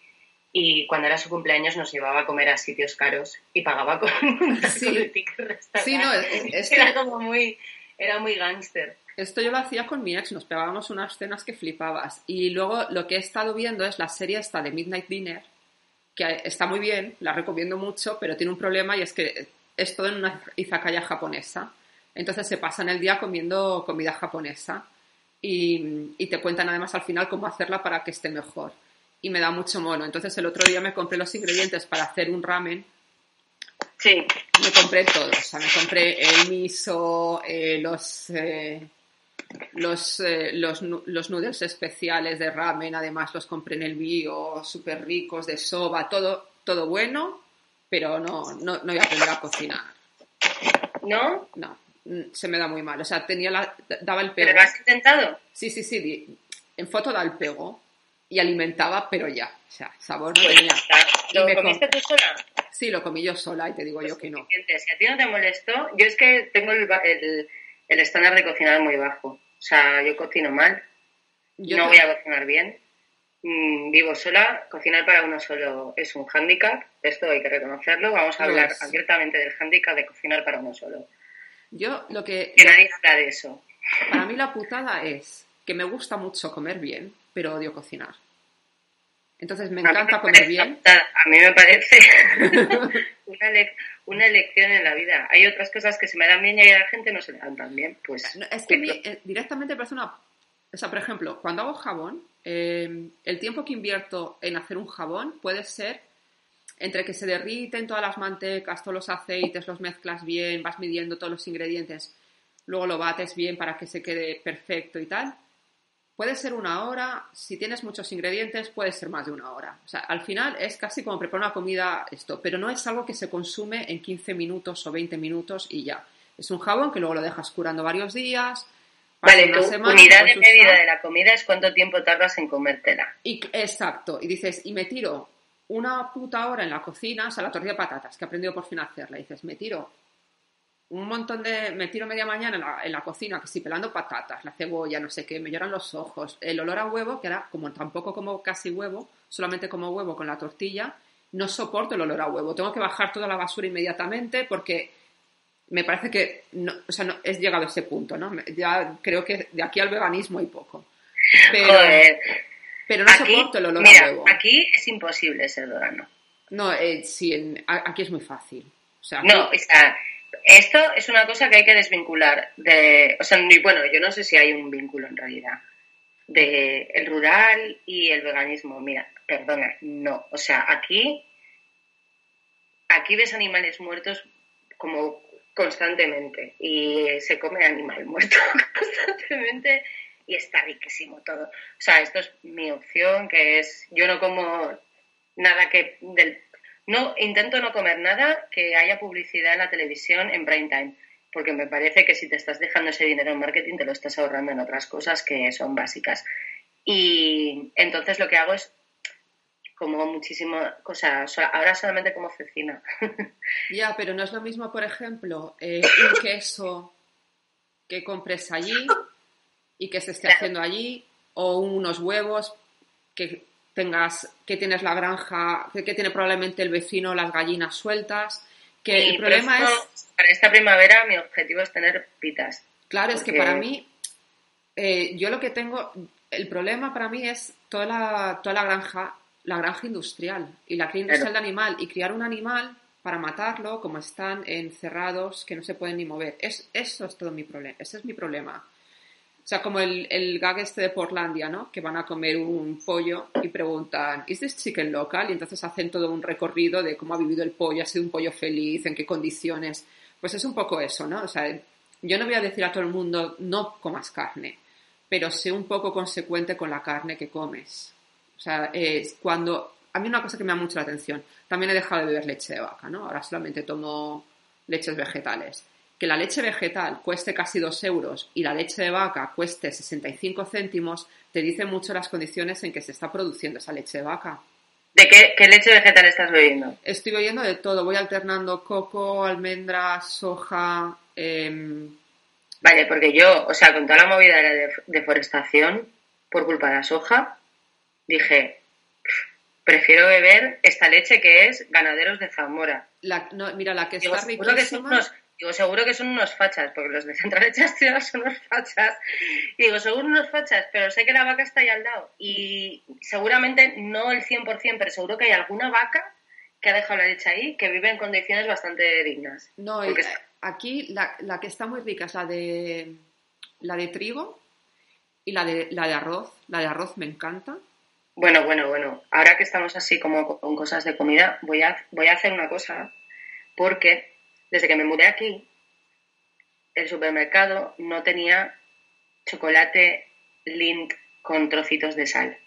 y cuando era su cumpleaños nos llevaba a comer a sitios caros y pagaba con un sí. de ticket Sí, no, [LAUGHS] era como muy, era muy gángster. Esto yo lo hacía con mi ex, nos pegábamos unas cenas que flipabas. Y luego lo que he estado viendo es la serie esta de Midnight Dinner, que está muy bien, la recomiendo mucho, pero tiene un problema y es que es todo en una izakaya japonesa. Entonces se pasan el día comiendo comida japonesa y, y te cuentan además al final cómo hacerla para que esté mejor y me da mucho mono. Entonces el otro día me compré los ingredientes para hacer un ramen. Sí. Me compré todo, o sea, me compré el miso, eh, los, eh, los, eh, los, los, noodles especiales de ramen, además los compré en el bio, súper ricos, de soba, todo, todo bueno, pero no, no, no voy a aprender a cocinar. ¿No? No, se me da muy mal. O sea, tenía la, daba el pego. ¿Pero lo has intentado? Sí, sí, sí. En foto da el pego y alimentaba, pero ya, o sea, sabor no tenía. ¿Lo comiste tú sola? Sí, lo comí yo sola y te digo yo pues que no. Si a ti no te molestó, yo es que tengo el, el, estándar de cocinar muy bajo. O sea, yo cocino mal, yo no voy a cocinar bien. Mm, vivo sola, cocinar para uno solo es un hándicap, esto hay que reconocerlo. Vamos a hablar abiertamente del hándicap de cocinar para uno solo. Yo lo que... Que nadie habla de eso. Para mí la putada es que me gusta mucho comer bien, pero odio cocinar. Entonces me encanta comer bien. A mí me parece [LAUGHS] una, elección en la vida. Hay otras cosas que se me dan bien y a la gente no se le dan tan bien. Pues, es que eh, directamente parece una... O sea, por ejemplo, cuando hago jabón, eh, el tiempo que invierto en hacer un jabón puede ser entre que se derriten todas las mantecas, todos los aceites, los mezclas bien, vas midiendo todos los ingredientes, luego lo bates bien para que se quede perfecto y tal, Puede ser una hora, si tienes muchos ingredientes, puede ser más de una hora. O sea, al final es casi como preparar una comida esto, pero no es algo que se consume en 15 minutos o 20 minutos y ya. Es un jabón que luego lo dejas curando varios días. Vale, tu unidad de medida de la comida es cuánto tiempo tardas en comértela. Y, exacto, y dices, y me tiro una puta hora en la cocina, o sea, la tortilla de patatas, que he aprendido por fin a hacerla, y dices, me tiro un montón de. Me tiro media mañana en la, cocina, que sí, pelando patatas, la cebolla, no sé qué, me lloran los ojos. El olor a huevo, que era como tampoco como casi huevo, solamente como huevo con la tortilla, no soporto el olor a huevo. Tengo que bajar toda la basura inmediatamente porque me parece que. No, o sea, no, es llegado a ese punto, ¿no? Ya creo que de aquí al veganismo hay poco. Pero, pero no soporto el olor a huevo. Aquí es imposible ser vegano. No, eh, sí, aquí es muy fácil. O sea, no, o sea, esto es una cosa que hay que desvincular. De, o sea, bueno, yo no sé si hay un vínculo en realidad de el rural y el veganismo. Mira, perdona, no. O sea, aquí, aquí ves animales muertos como constantemente y se come animal muerto [LAUGHS] constantemente y está riquísimo todo. O sea, esto es mi opción, que es, yo no como nada que del no, intento no comer nada que haya publicidad en la televisión en prime time, porque me parece que si te estás dejando ese dinero en marketing te lo estás ahorrando en otras cosas que son básicas. Y entonces lo que hago es como muchísimo cosas, ahora solamente como cecina. [LAUGHS] Ya, pero no es lo mismo, por ejemplo, eh, un [COUGHS] queso que compres allí y que se esté haciendo allí, o unos huevos que tengas, que tienes la granja, que, tiene probablemente el vecino las gallinas sueltas, que el problema es... Para esta primavera mi objetivo es tener pitas. Claro, es que para mí, eh, yo lo que tengo, el problema para mí es toda la, toda la granja, la granja industrial y la cría industrial de animal y criar un animal para matarlo como están encerrados que no se pueden ni mover. Es, eso es todo mi problema, ese es mi problema. O sea, como el, el gag este de Portlandia, ¿no? Que van a comer un pollo y preguntan, ¿is this chicken local? Y entonces hacen todo un recorrido de cómo ha vivido el pollo, ha sido un pollo feliz, en qué condiciones. Pues es un poco eso, ¿no? O sea, yo no voy a decir a todo el mundo, no comas carne, pero sé un poco consecuente con la carne que comes. O sea, es cuando... A mí una cosa que me da mucho la atención, también he dejado de beber leche de vaca, ¿no? Ahora solamente tomo leches vegetales que la leche vegetal cueste casi 2 euros y la leche de vaca cueste 65 céntimos, te dice mucho las condiciones en que se está produciendo esa leche de vaca. ¿De qué, leche vegetal estás bebiendo? Estoy bebiendo de todo. Voy alternando coco, almendras, soja. Em, vale, porque yo, o sea, con toda la movida de la deforestación, por culpa de la soja, dije, prefiero beber esta leche que es ganaderos de Zamora. mira, la que está riquísima... Digo, seguro que son unos fachas, porque los de Central Tierra son unos fachas. digo, seguro unos fachas, pero sé que la vaca está ahí al lado. Y seguramente no el 100%, pero seguro que hay alguna vaca que ha dejado la leche ahí que vive en condiciones bastante dignas. No, aquí la, la, que está muy rica es la de, la de trigo y la de, la de arroz. La de arroz me encanta. Bueno, bueno, bueno. Ahora que estamos así como con cosas de comida, voy a, voy a hacer una cosa porque desde que me mudé aquí, el supermercado no tenía chocolate Lind con trocitos de sal,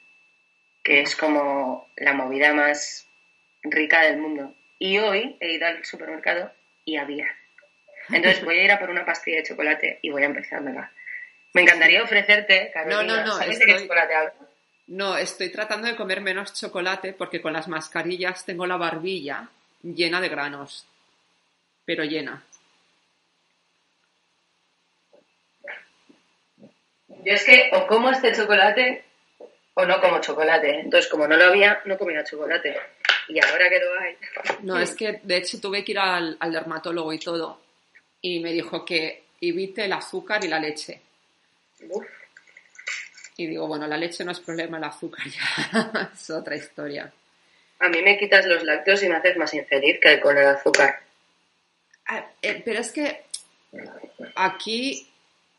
que es como la movida más rica del mundo. Y hoy he ido al supermercado y había. Entonces voy a ir a por una pastilla de chocolate y voy a empezármela. Me encantaría ofrecerte, Carolina, no, no, no, ¿sabes de qué chocolate hablo? No, estoy tratando de comer menos chocolate porque con las mascarillas tengo la barbilla llena de granos pero llena. Yo es que o como este chocolate o no como chocolate. Entonces, como no lo había, no comía chocolate. Y ahora que lo hay. No, es que de hecho tuve que ir al, dermatólogo y todo. Y me dijo que evite el azúcar y la leche. Y digo, bueno, la leche no es problema, el azúcar [LAUGHS] ya es otra historia. A mí me quitas los lácteos y me haces más infeliz que con el azúcar. Ah, eh, pero es que aquí,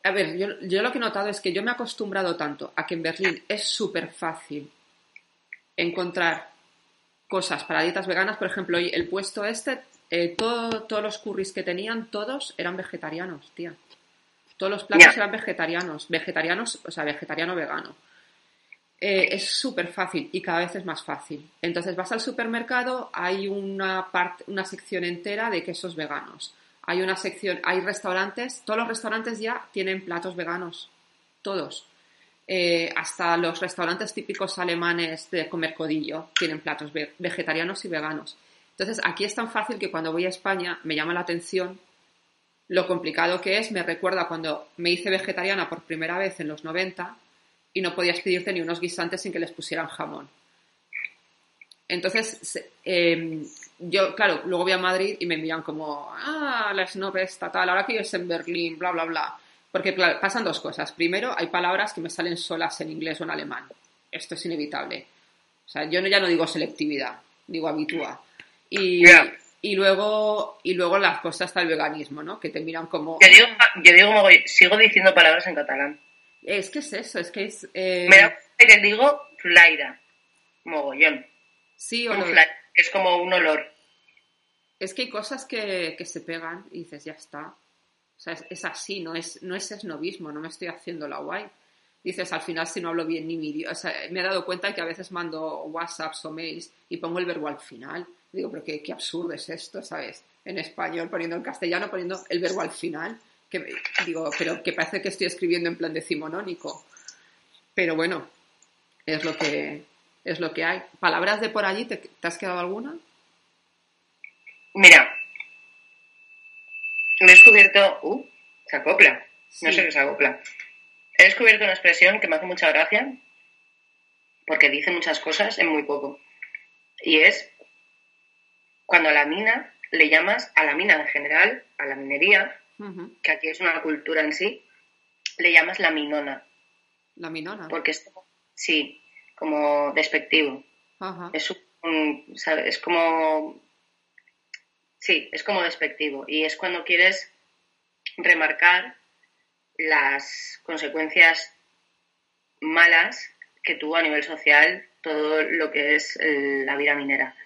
a ver, yo, lo que he notado es que yo me he acostumbrado tanto a que en Berlín es súper fácil encontrar cosas para dietas veganas. Por ejemplo, el puesto este, eh, todos los curries que tenían, todos eran vegetarianos, tía. Todos los platos eran vegetarianos, vegetarianos, o sea, vegetariano-vegano. Eh, es súper fácil y cada vez es más fácil. Entonces vas al supermercado, hay una, parte, una sección entera de quesos veganos. Hay una sección, hay restaurantes, todos los restaurantes ya tienen platos veganos, todos. Eh, hasta los restaurantes típicos alemanes de comer codillo tienen platos vegetarianos y veganos. Entonces aquí es tan fácil que cuando voy a España me llama la atención lo complicado que es. Me recuerda cuando me hice vegetariana por primera vez en los 90 y no podías pedirte ni unos guisantes sin que les pusieran jamón. Entonces, em, yo, claro, luego voy a Madrid y me envían como, ah, la snob está tal, ahora que es en Berlín, bla, bla, bla. Porque pasan dos cosas. Primero, hay palabras que me salen solas en inglés o en alemán. Esto es inevitable. O sea, yo ya no digo selectividad, digo habitúa. Y, y luego y luego las cosas del veganismo, ¿no? Que te miran como... Yo digo, yo digo sigo diciendo palabras en catalán. Es que es eso, es que es... Eh... Me da que digo flaira, mogollón. Sí, olor. es como un olor. Es que hay cosas que, se pegan y dices, ya está. O sea, es, así, no es, no es esnovismo, no me estoy haciendo la guay. Dices, al final si no hablo bien ni mi idioma. O sea, me he dado cuenta que a veces mando WhatsApps o mails y pongo el verbo al final. Digo, pero qué, qué absurdo es esto, ¿sabes? En español poniendo en castellano, poniendo el verbo al final que digo, pero que parece que estoy escribiendo en plan decimonónico. Pero bueno, es lo que es lo que hay. ¿Palabras de por allí? ¿Te, has quedado alguna? Mira, he descubierto. Uh, se acopla. No sé qué se acopla. He descubierto una expresión que me hace mucha gracia porque dice muchas cosas en muy poco. Y es cuando a la mina le llamas, a la mina en general, a la minería, que aquí es una cultura en sí, le llamas la minona. La minona. Porque es, sí, como despectivo. Es, es como... Sí, es como despectivo. Y es cuando quieres remarcar las consecuencias malas que tuvo a nivel social todo lo que es la vida minera.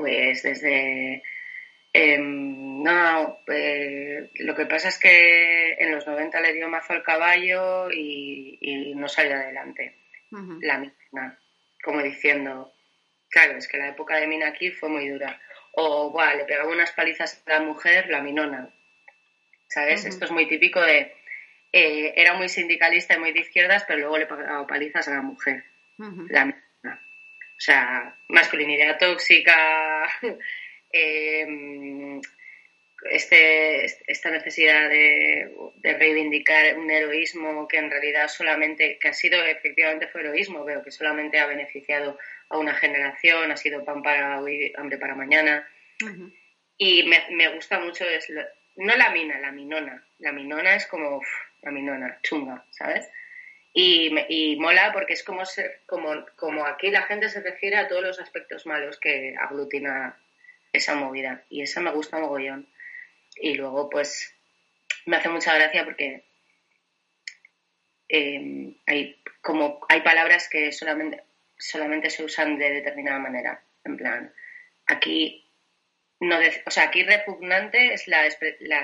Pues desde Em, no, eh, lo que pasa es que en los 90 le dio mazo al caballo y, no salió adelante. La mina, como diciendo, claro, es que la época de mina aquí fue muy dura. O, bueno, le pegaba unas palizas a la mujer, la minona. ¿Sabes? Esto es muy típico de. Eh, era muy sindicalista y muy de izquierdas, pero luego le pegaba palizas a la mujer. La mina. O sea, masculinidad tóxica. [LAUGHS] Em, este, esta necesidad de, reivindicar un heroísmo que en realidad solamente, que ha sido efectivamente fue heroísmo, pero que solamente ha beneficiado a una generación, ha sido pan para hoy, hambre para mañana. Y me, gusta mucho, es no la mina, la minona. La minona es como la minona, chunga, ¿sabes? Y, y mola porque es como, ser, como, como aquí la gente se refiere a todos los aspectos malos que aglutina esa movida. Y esa me gusta mogollón. Y luego, pues, me hace mucha gracia porque em, hay, como, hay palabras que solamente, solamente se usan de determinada manera. En plan, aquí no o sea, aquí repugnante es la,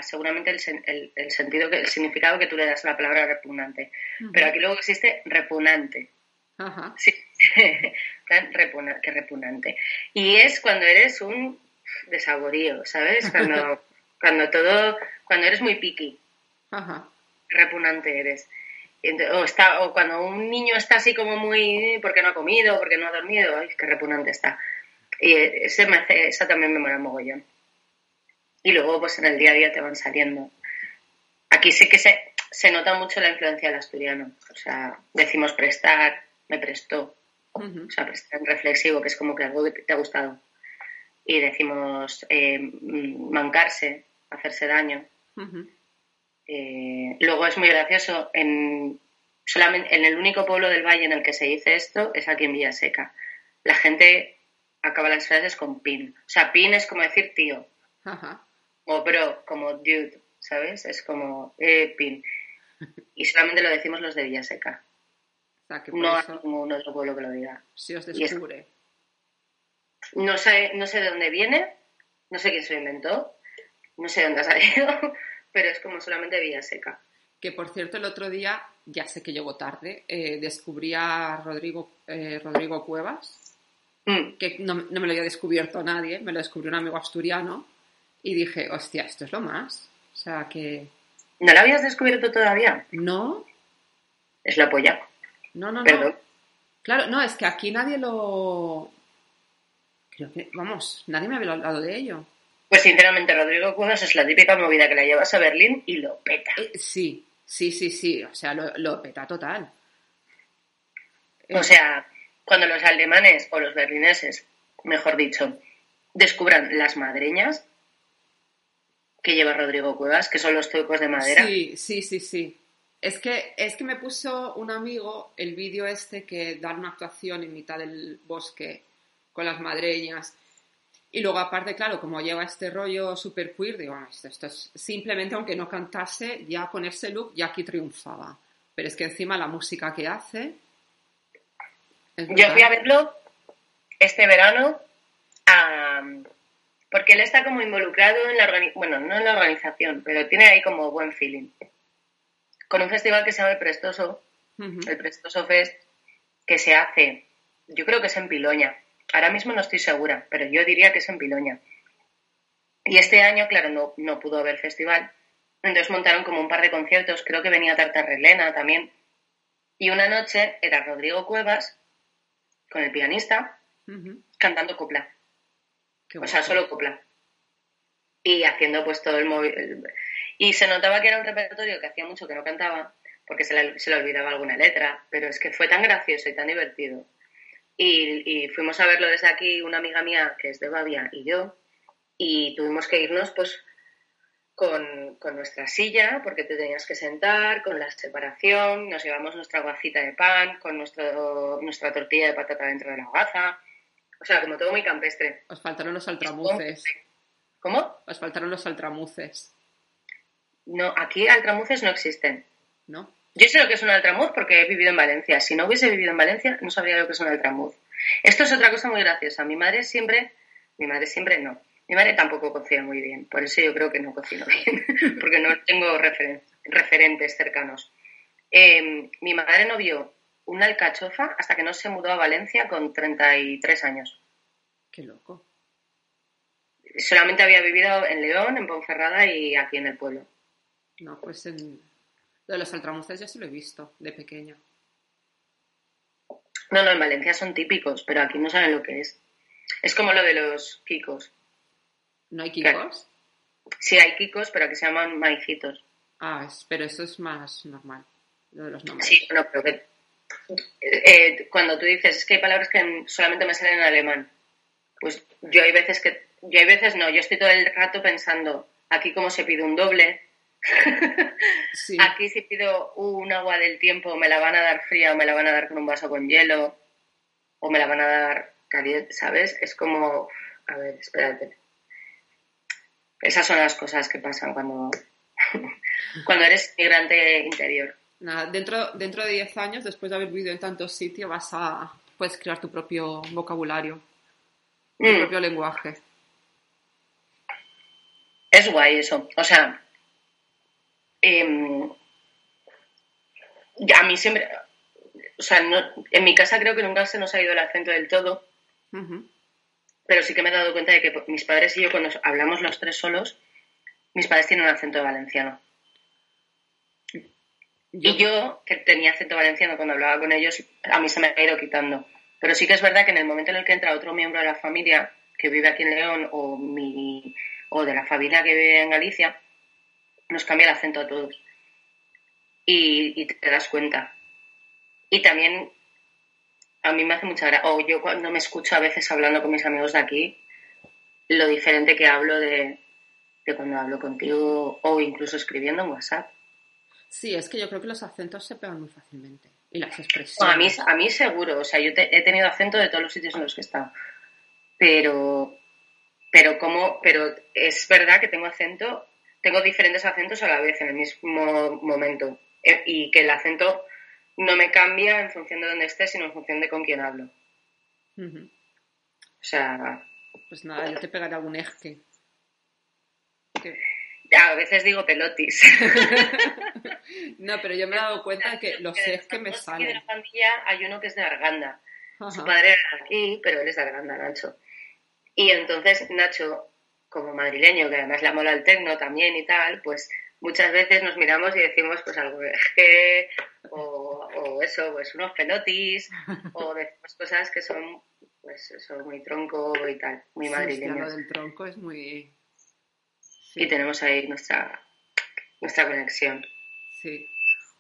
seguramente el, el, sentido que el significado que tú le das a la palabra repugnante. Pero aquí luego existe repugnante. Sí. [LAUGHS] que repugnante. Y es cuando eres un de saborío, ¿sabes? Cuando, [LAUGHS] cuando todo, cuando eres muy piqui, repugnante eres. O, está, o cuando un niño está así como muy, porque no ha comido, porque no ha dormido, ay, qué repugnante está. Y ese me hace, esa también me mola mogollón. Y luego, pues en el día a día te van saliendo. Aquí sí que se, se nota mucho la influencia del asturiano. O sea, decimos prestar, me prestó. O sea, prestar en reflexivo, que es como que algo te ha gustado y decimos eh, mancarse, hacerse daño. Eh, luego es muy gracioso, en, solamente, en el único pueblo del valle en el que se dice esto es aquí en Villaseca. La gente acaba las frases con pin. O sea, pin es como decir tío. O bro, como dude, ¿sabes? Es como eh, pin. Y solamente lo decimos los de Villaseca. no hay ningún otro pueblo que lo diga. Si os descubre. No sé, no sé de dónde viene, no sé quién se lo inventó, no sé dónde ha salido, [LAUGHS] pero es como solamente Villa Seca. Que por cierto, el otro día, ya sé que llegó tarde, eh, descubrí a Rodrigo, eh, Rodrigo Cuevas, Mm. que no, no me lo había descubierto nadie, me lo descubrió un amigo asturiano, y dije, hostia, esto es lo más. O sea que, ¿No lo habías descubierto todavía? no, Es la polla. no, no, no. Claro, no, es que aquí nadie lo. Creo que, vamos, nadie me había hablado de ello. Pues sinceramente, Rodrigo Cuevas es la típica movida que la llevas a Berlín y lo peta. Eh, sí, sí, sí, sí, o sea, lo, lo peta total. O sea, cuando los alemanes o los berlineses, mejor dicho, descubran las madreñas que lleva Rodrigo Cuevas, que son los trucos de madera, Sí, sí, sí, sí. Es que, es que me puso un amigo el vídeo este que da una actuación en mitad del bosque con las madreñas. Y luego, aparte, claro, como lleva este rollo super queer, digo, "Ah, esto, esto es simplemente, aunque no cantase, ya con ese look ya aquí triunfaba. Pero es que encima la música que hace. Yo fui a verlo este verano a- porque él está como involucrado en la organización, bueno, no en la organización, pero tiene ahí como buen feeling. Con un festival que se llama El Prestoso, el Prestoso Fest, que se hace, yo creo que es en Piloña. Ahora mismo no estoy segura, pero yo diría que es en Piloña. Y este año, claro, no, no pudo haber festival. Entonces montaron como un par de conciertos, creo que venía Tartarrelena también. Y una noche era Rodrigo Cuevas con el pianista cantando copla. Qué O sea, solo copla. Y haciendo pues todo el móvil. Y se notaba que era un repertorio que hacía mucho que no cantaba, porque se le, se le olvidaba alguna letra, pero es que fue tan gracioso y tan divertido. Y, y fuimos a verlo desde aquí, una amiga mía que es de Bavia y yo, y tuvimos que irnos pues con, con nuestra silla, porque te tenías que sentar, con la separación, nos llevamos nuestra guacita de pan, con nuestro, nuestra tortilla de patata dentro de la hogaza. O sea, como todo muy campestre. Os faltaron los altramuces. ¿Cómo? Os faltaron los altramuces, No, aquí altramuces no existen. ¿no? Yo sé lo que es un altramuz porque he vivido en Valencia. Si no hubiese vivido en Valencia, no sabría lo que es un altramuz. Esto es otra cosa muy graciosa. Mi madre siempre, mi madre siempre no. Mi madre tampoco cocina muy bien. Por eso yo creo que no cocino [LAUGHS] bien, porque no tengo referen- referentes cercanos. Eh, mi madre no vio una alcachofa hasta que no se mudó a Valencia con 33 años. Qué loco. Solamente había vivido en León, en Ponferrada y aquí en el pueblo. No, pues en... Lo de los altramuces ya se lo he visto, de pequeña. No, no, en Valencia son típicos, pero aquí no saben lo que es. Es como lo de los kikos. ¿No hay Claro. kikos? Sí hay kikos, pero que se llaman maicitos. Ah, es- pero eso es más normal, lo de los nombres. Sí, no, pero que... eh, cuando tú dices, es que hay palabras que solamente me salen en alemán, pues yo hay veces que... Yo hay veces no, yo estoy todo el rato pensando, aquí cómo se pide un doble, [LAUGHS] Sí. aquí si pido un agua del tiempo, me la van a dar fría o me la van a dar con un vaso con hielo, o me la van a dar caliente, ¿sabes? Es como... A ver, espérate. Esas son las cosas que pasan cuando, [LAUGHS] cuando eres migrante interior. Nada, dentro, dentro de 10 años, después de haber vivido en tantos sitios, vas a... Puedes crear tu propio vocabulario, tu Mm, propio lenguaje. es guay eso. O sea, em, a mí siempre... O sea, no- en mi casa creo que nunca se nos ha ido el acento del todo. Pero sí que me he dado cuenta de que mis padres y yo cuando hablamos los tres solos, mis padres tienen un acento valenciano. Y yo, que tenía acento valenciano cuando hablaba con ellos, a mí se me ha ido quitando. Pero sí que es verdad que en el momento en el que entra otro miembro de la familia que vive aquí en León o, mi, o de la familia que vive en Galicia, nos cambia el acento a todos. Y, y te das cuenta. Y también a mí me hace mucha gracia, o yo cuando me escucho a veces hablando con mis amigos de aquí, lo diferente que hablo de, de cuando hablo contigo o incluso escribiendo en WhatsApp. Sí, es que yo creo que los acentos se pegan muy fácilmente. Y las No, expresiones. a, mí, a mí seguro, o sea, yo te- he tenido acento de todos los sitios en los que he estado. Pero, pero como, pero es verdad que tengo acento, tengo diferentes acentos a la vez en el mismo momento. Eh, Y que el acento no me cambia en función de dónde esté, sino en función de con quién hablo. O sea, Pues nada, yo te pegaré algún eje. Que- A veces digo pelotis. [LAUGHS] no, pero yo me he dado cuenta que los es que me salen. de la familia hay uno que es de Arganda. Su padre era aquí, pero él es de Arganda, Nacho. Y entonces Nacho, como madrileño, que además le mola el tecno también y tal, pues muchas veces nos miramos y decimos pues algo de G, o, eso, pues unos pelotis, o decimos cosas que son pues eso, muy tronco y tal, muy madrileño. Sí, del tronco es muy... Y tenemos ahí nuestra, nuestra conexión. Sí.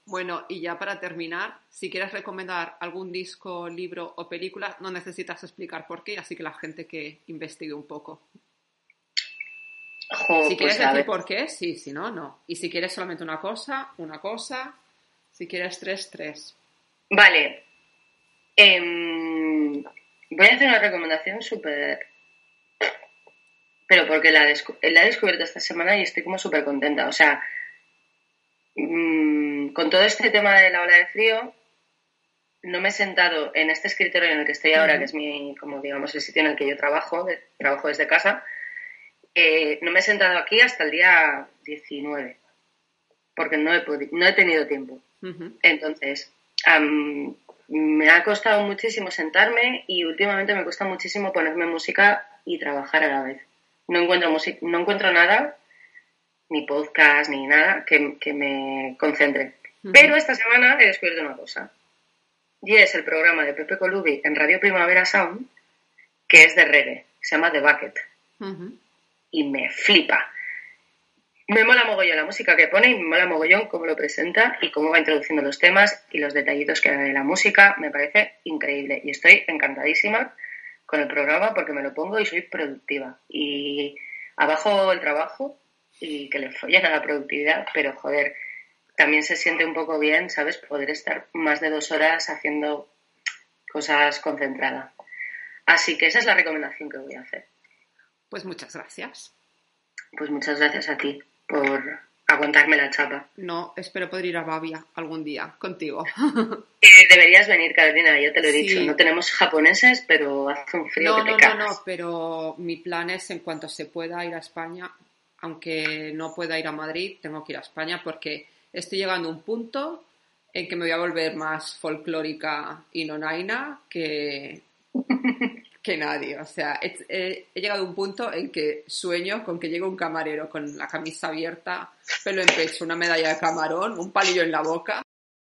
Bueno, y ya para terminar, si quieres recomendar algún disco, libro o película, no necesitas explicar por qué, así que la gente que investigue un poco. Si quieres pues decir por qué, sí, si no, no. Y si quieres solamente una cosa, una cosa. Si quieres tres, tres. Vale. Em, voy a hacer una recomendación súper pero porque la, he descubierto esta semana y estoy como súper contenta. O sea, mm, con todo este tema de la ola de frío, no me he sentado en este escritorio en el que estoy ahora, que es mi, como digamos, el sitio en el que yo trabajo, trabajo desde casa, eh, no me he sentado aquí hasta el día 19, porque no he, no he tenido tiempo. Entonces, me ha costado muchísimo sentarme y últimamente me cuesta muchísimo ponerme música y trabajar a la vez no encuentro, no encuentro nada, ni podcast, ni nada que, me concentre. Pero esta semana he descubierto una cosa. Y es el programa de Pepe Colubi en Radio Primavera Sound, que es de reggae, se llama The Bucket. Y me flipa. Me mola mogollón la música que pone y me mola mogollón cómo lo presenta y cómo va introduciendo los temas y los detallitos que da de la música. Me parece increíble y estoy encantadísima con el programa porque me lo pongo y soy productiva. Y abajo el trabajo y que le follen a la productividad, pero joder, también se siente un poco bien, ¿sabes? Poder estar más de dos horas haciendo cosas concentradas. Así que esa es la recomendación que voy a hacer. Pues muchas gracias. Pues muchas gracias a ti por aguantarme la chapa. No, espero poder ir a Babia algún día contigo. [LAUGHS] Eh, deberías venir, Carolina, yo te lo he dicho. No tenemos japoneses, pero hace un frío no, que te no, No, no, pero mi plan es en cuanto se pueda ir a España, aunque no pueda ir a Madrid, tengo que ir a España porque estoy llegando a un punto en que me voy a volver más folclórica y nonaina que, [LAUGHS] que nadie. O sea, he, llegado a un punto en que sueño con que llegue un camarero con la camisa abierta, pelo en pecho, una medalla de camarón, un palillo en la boca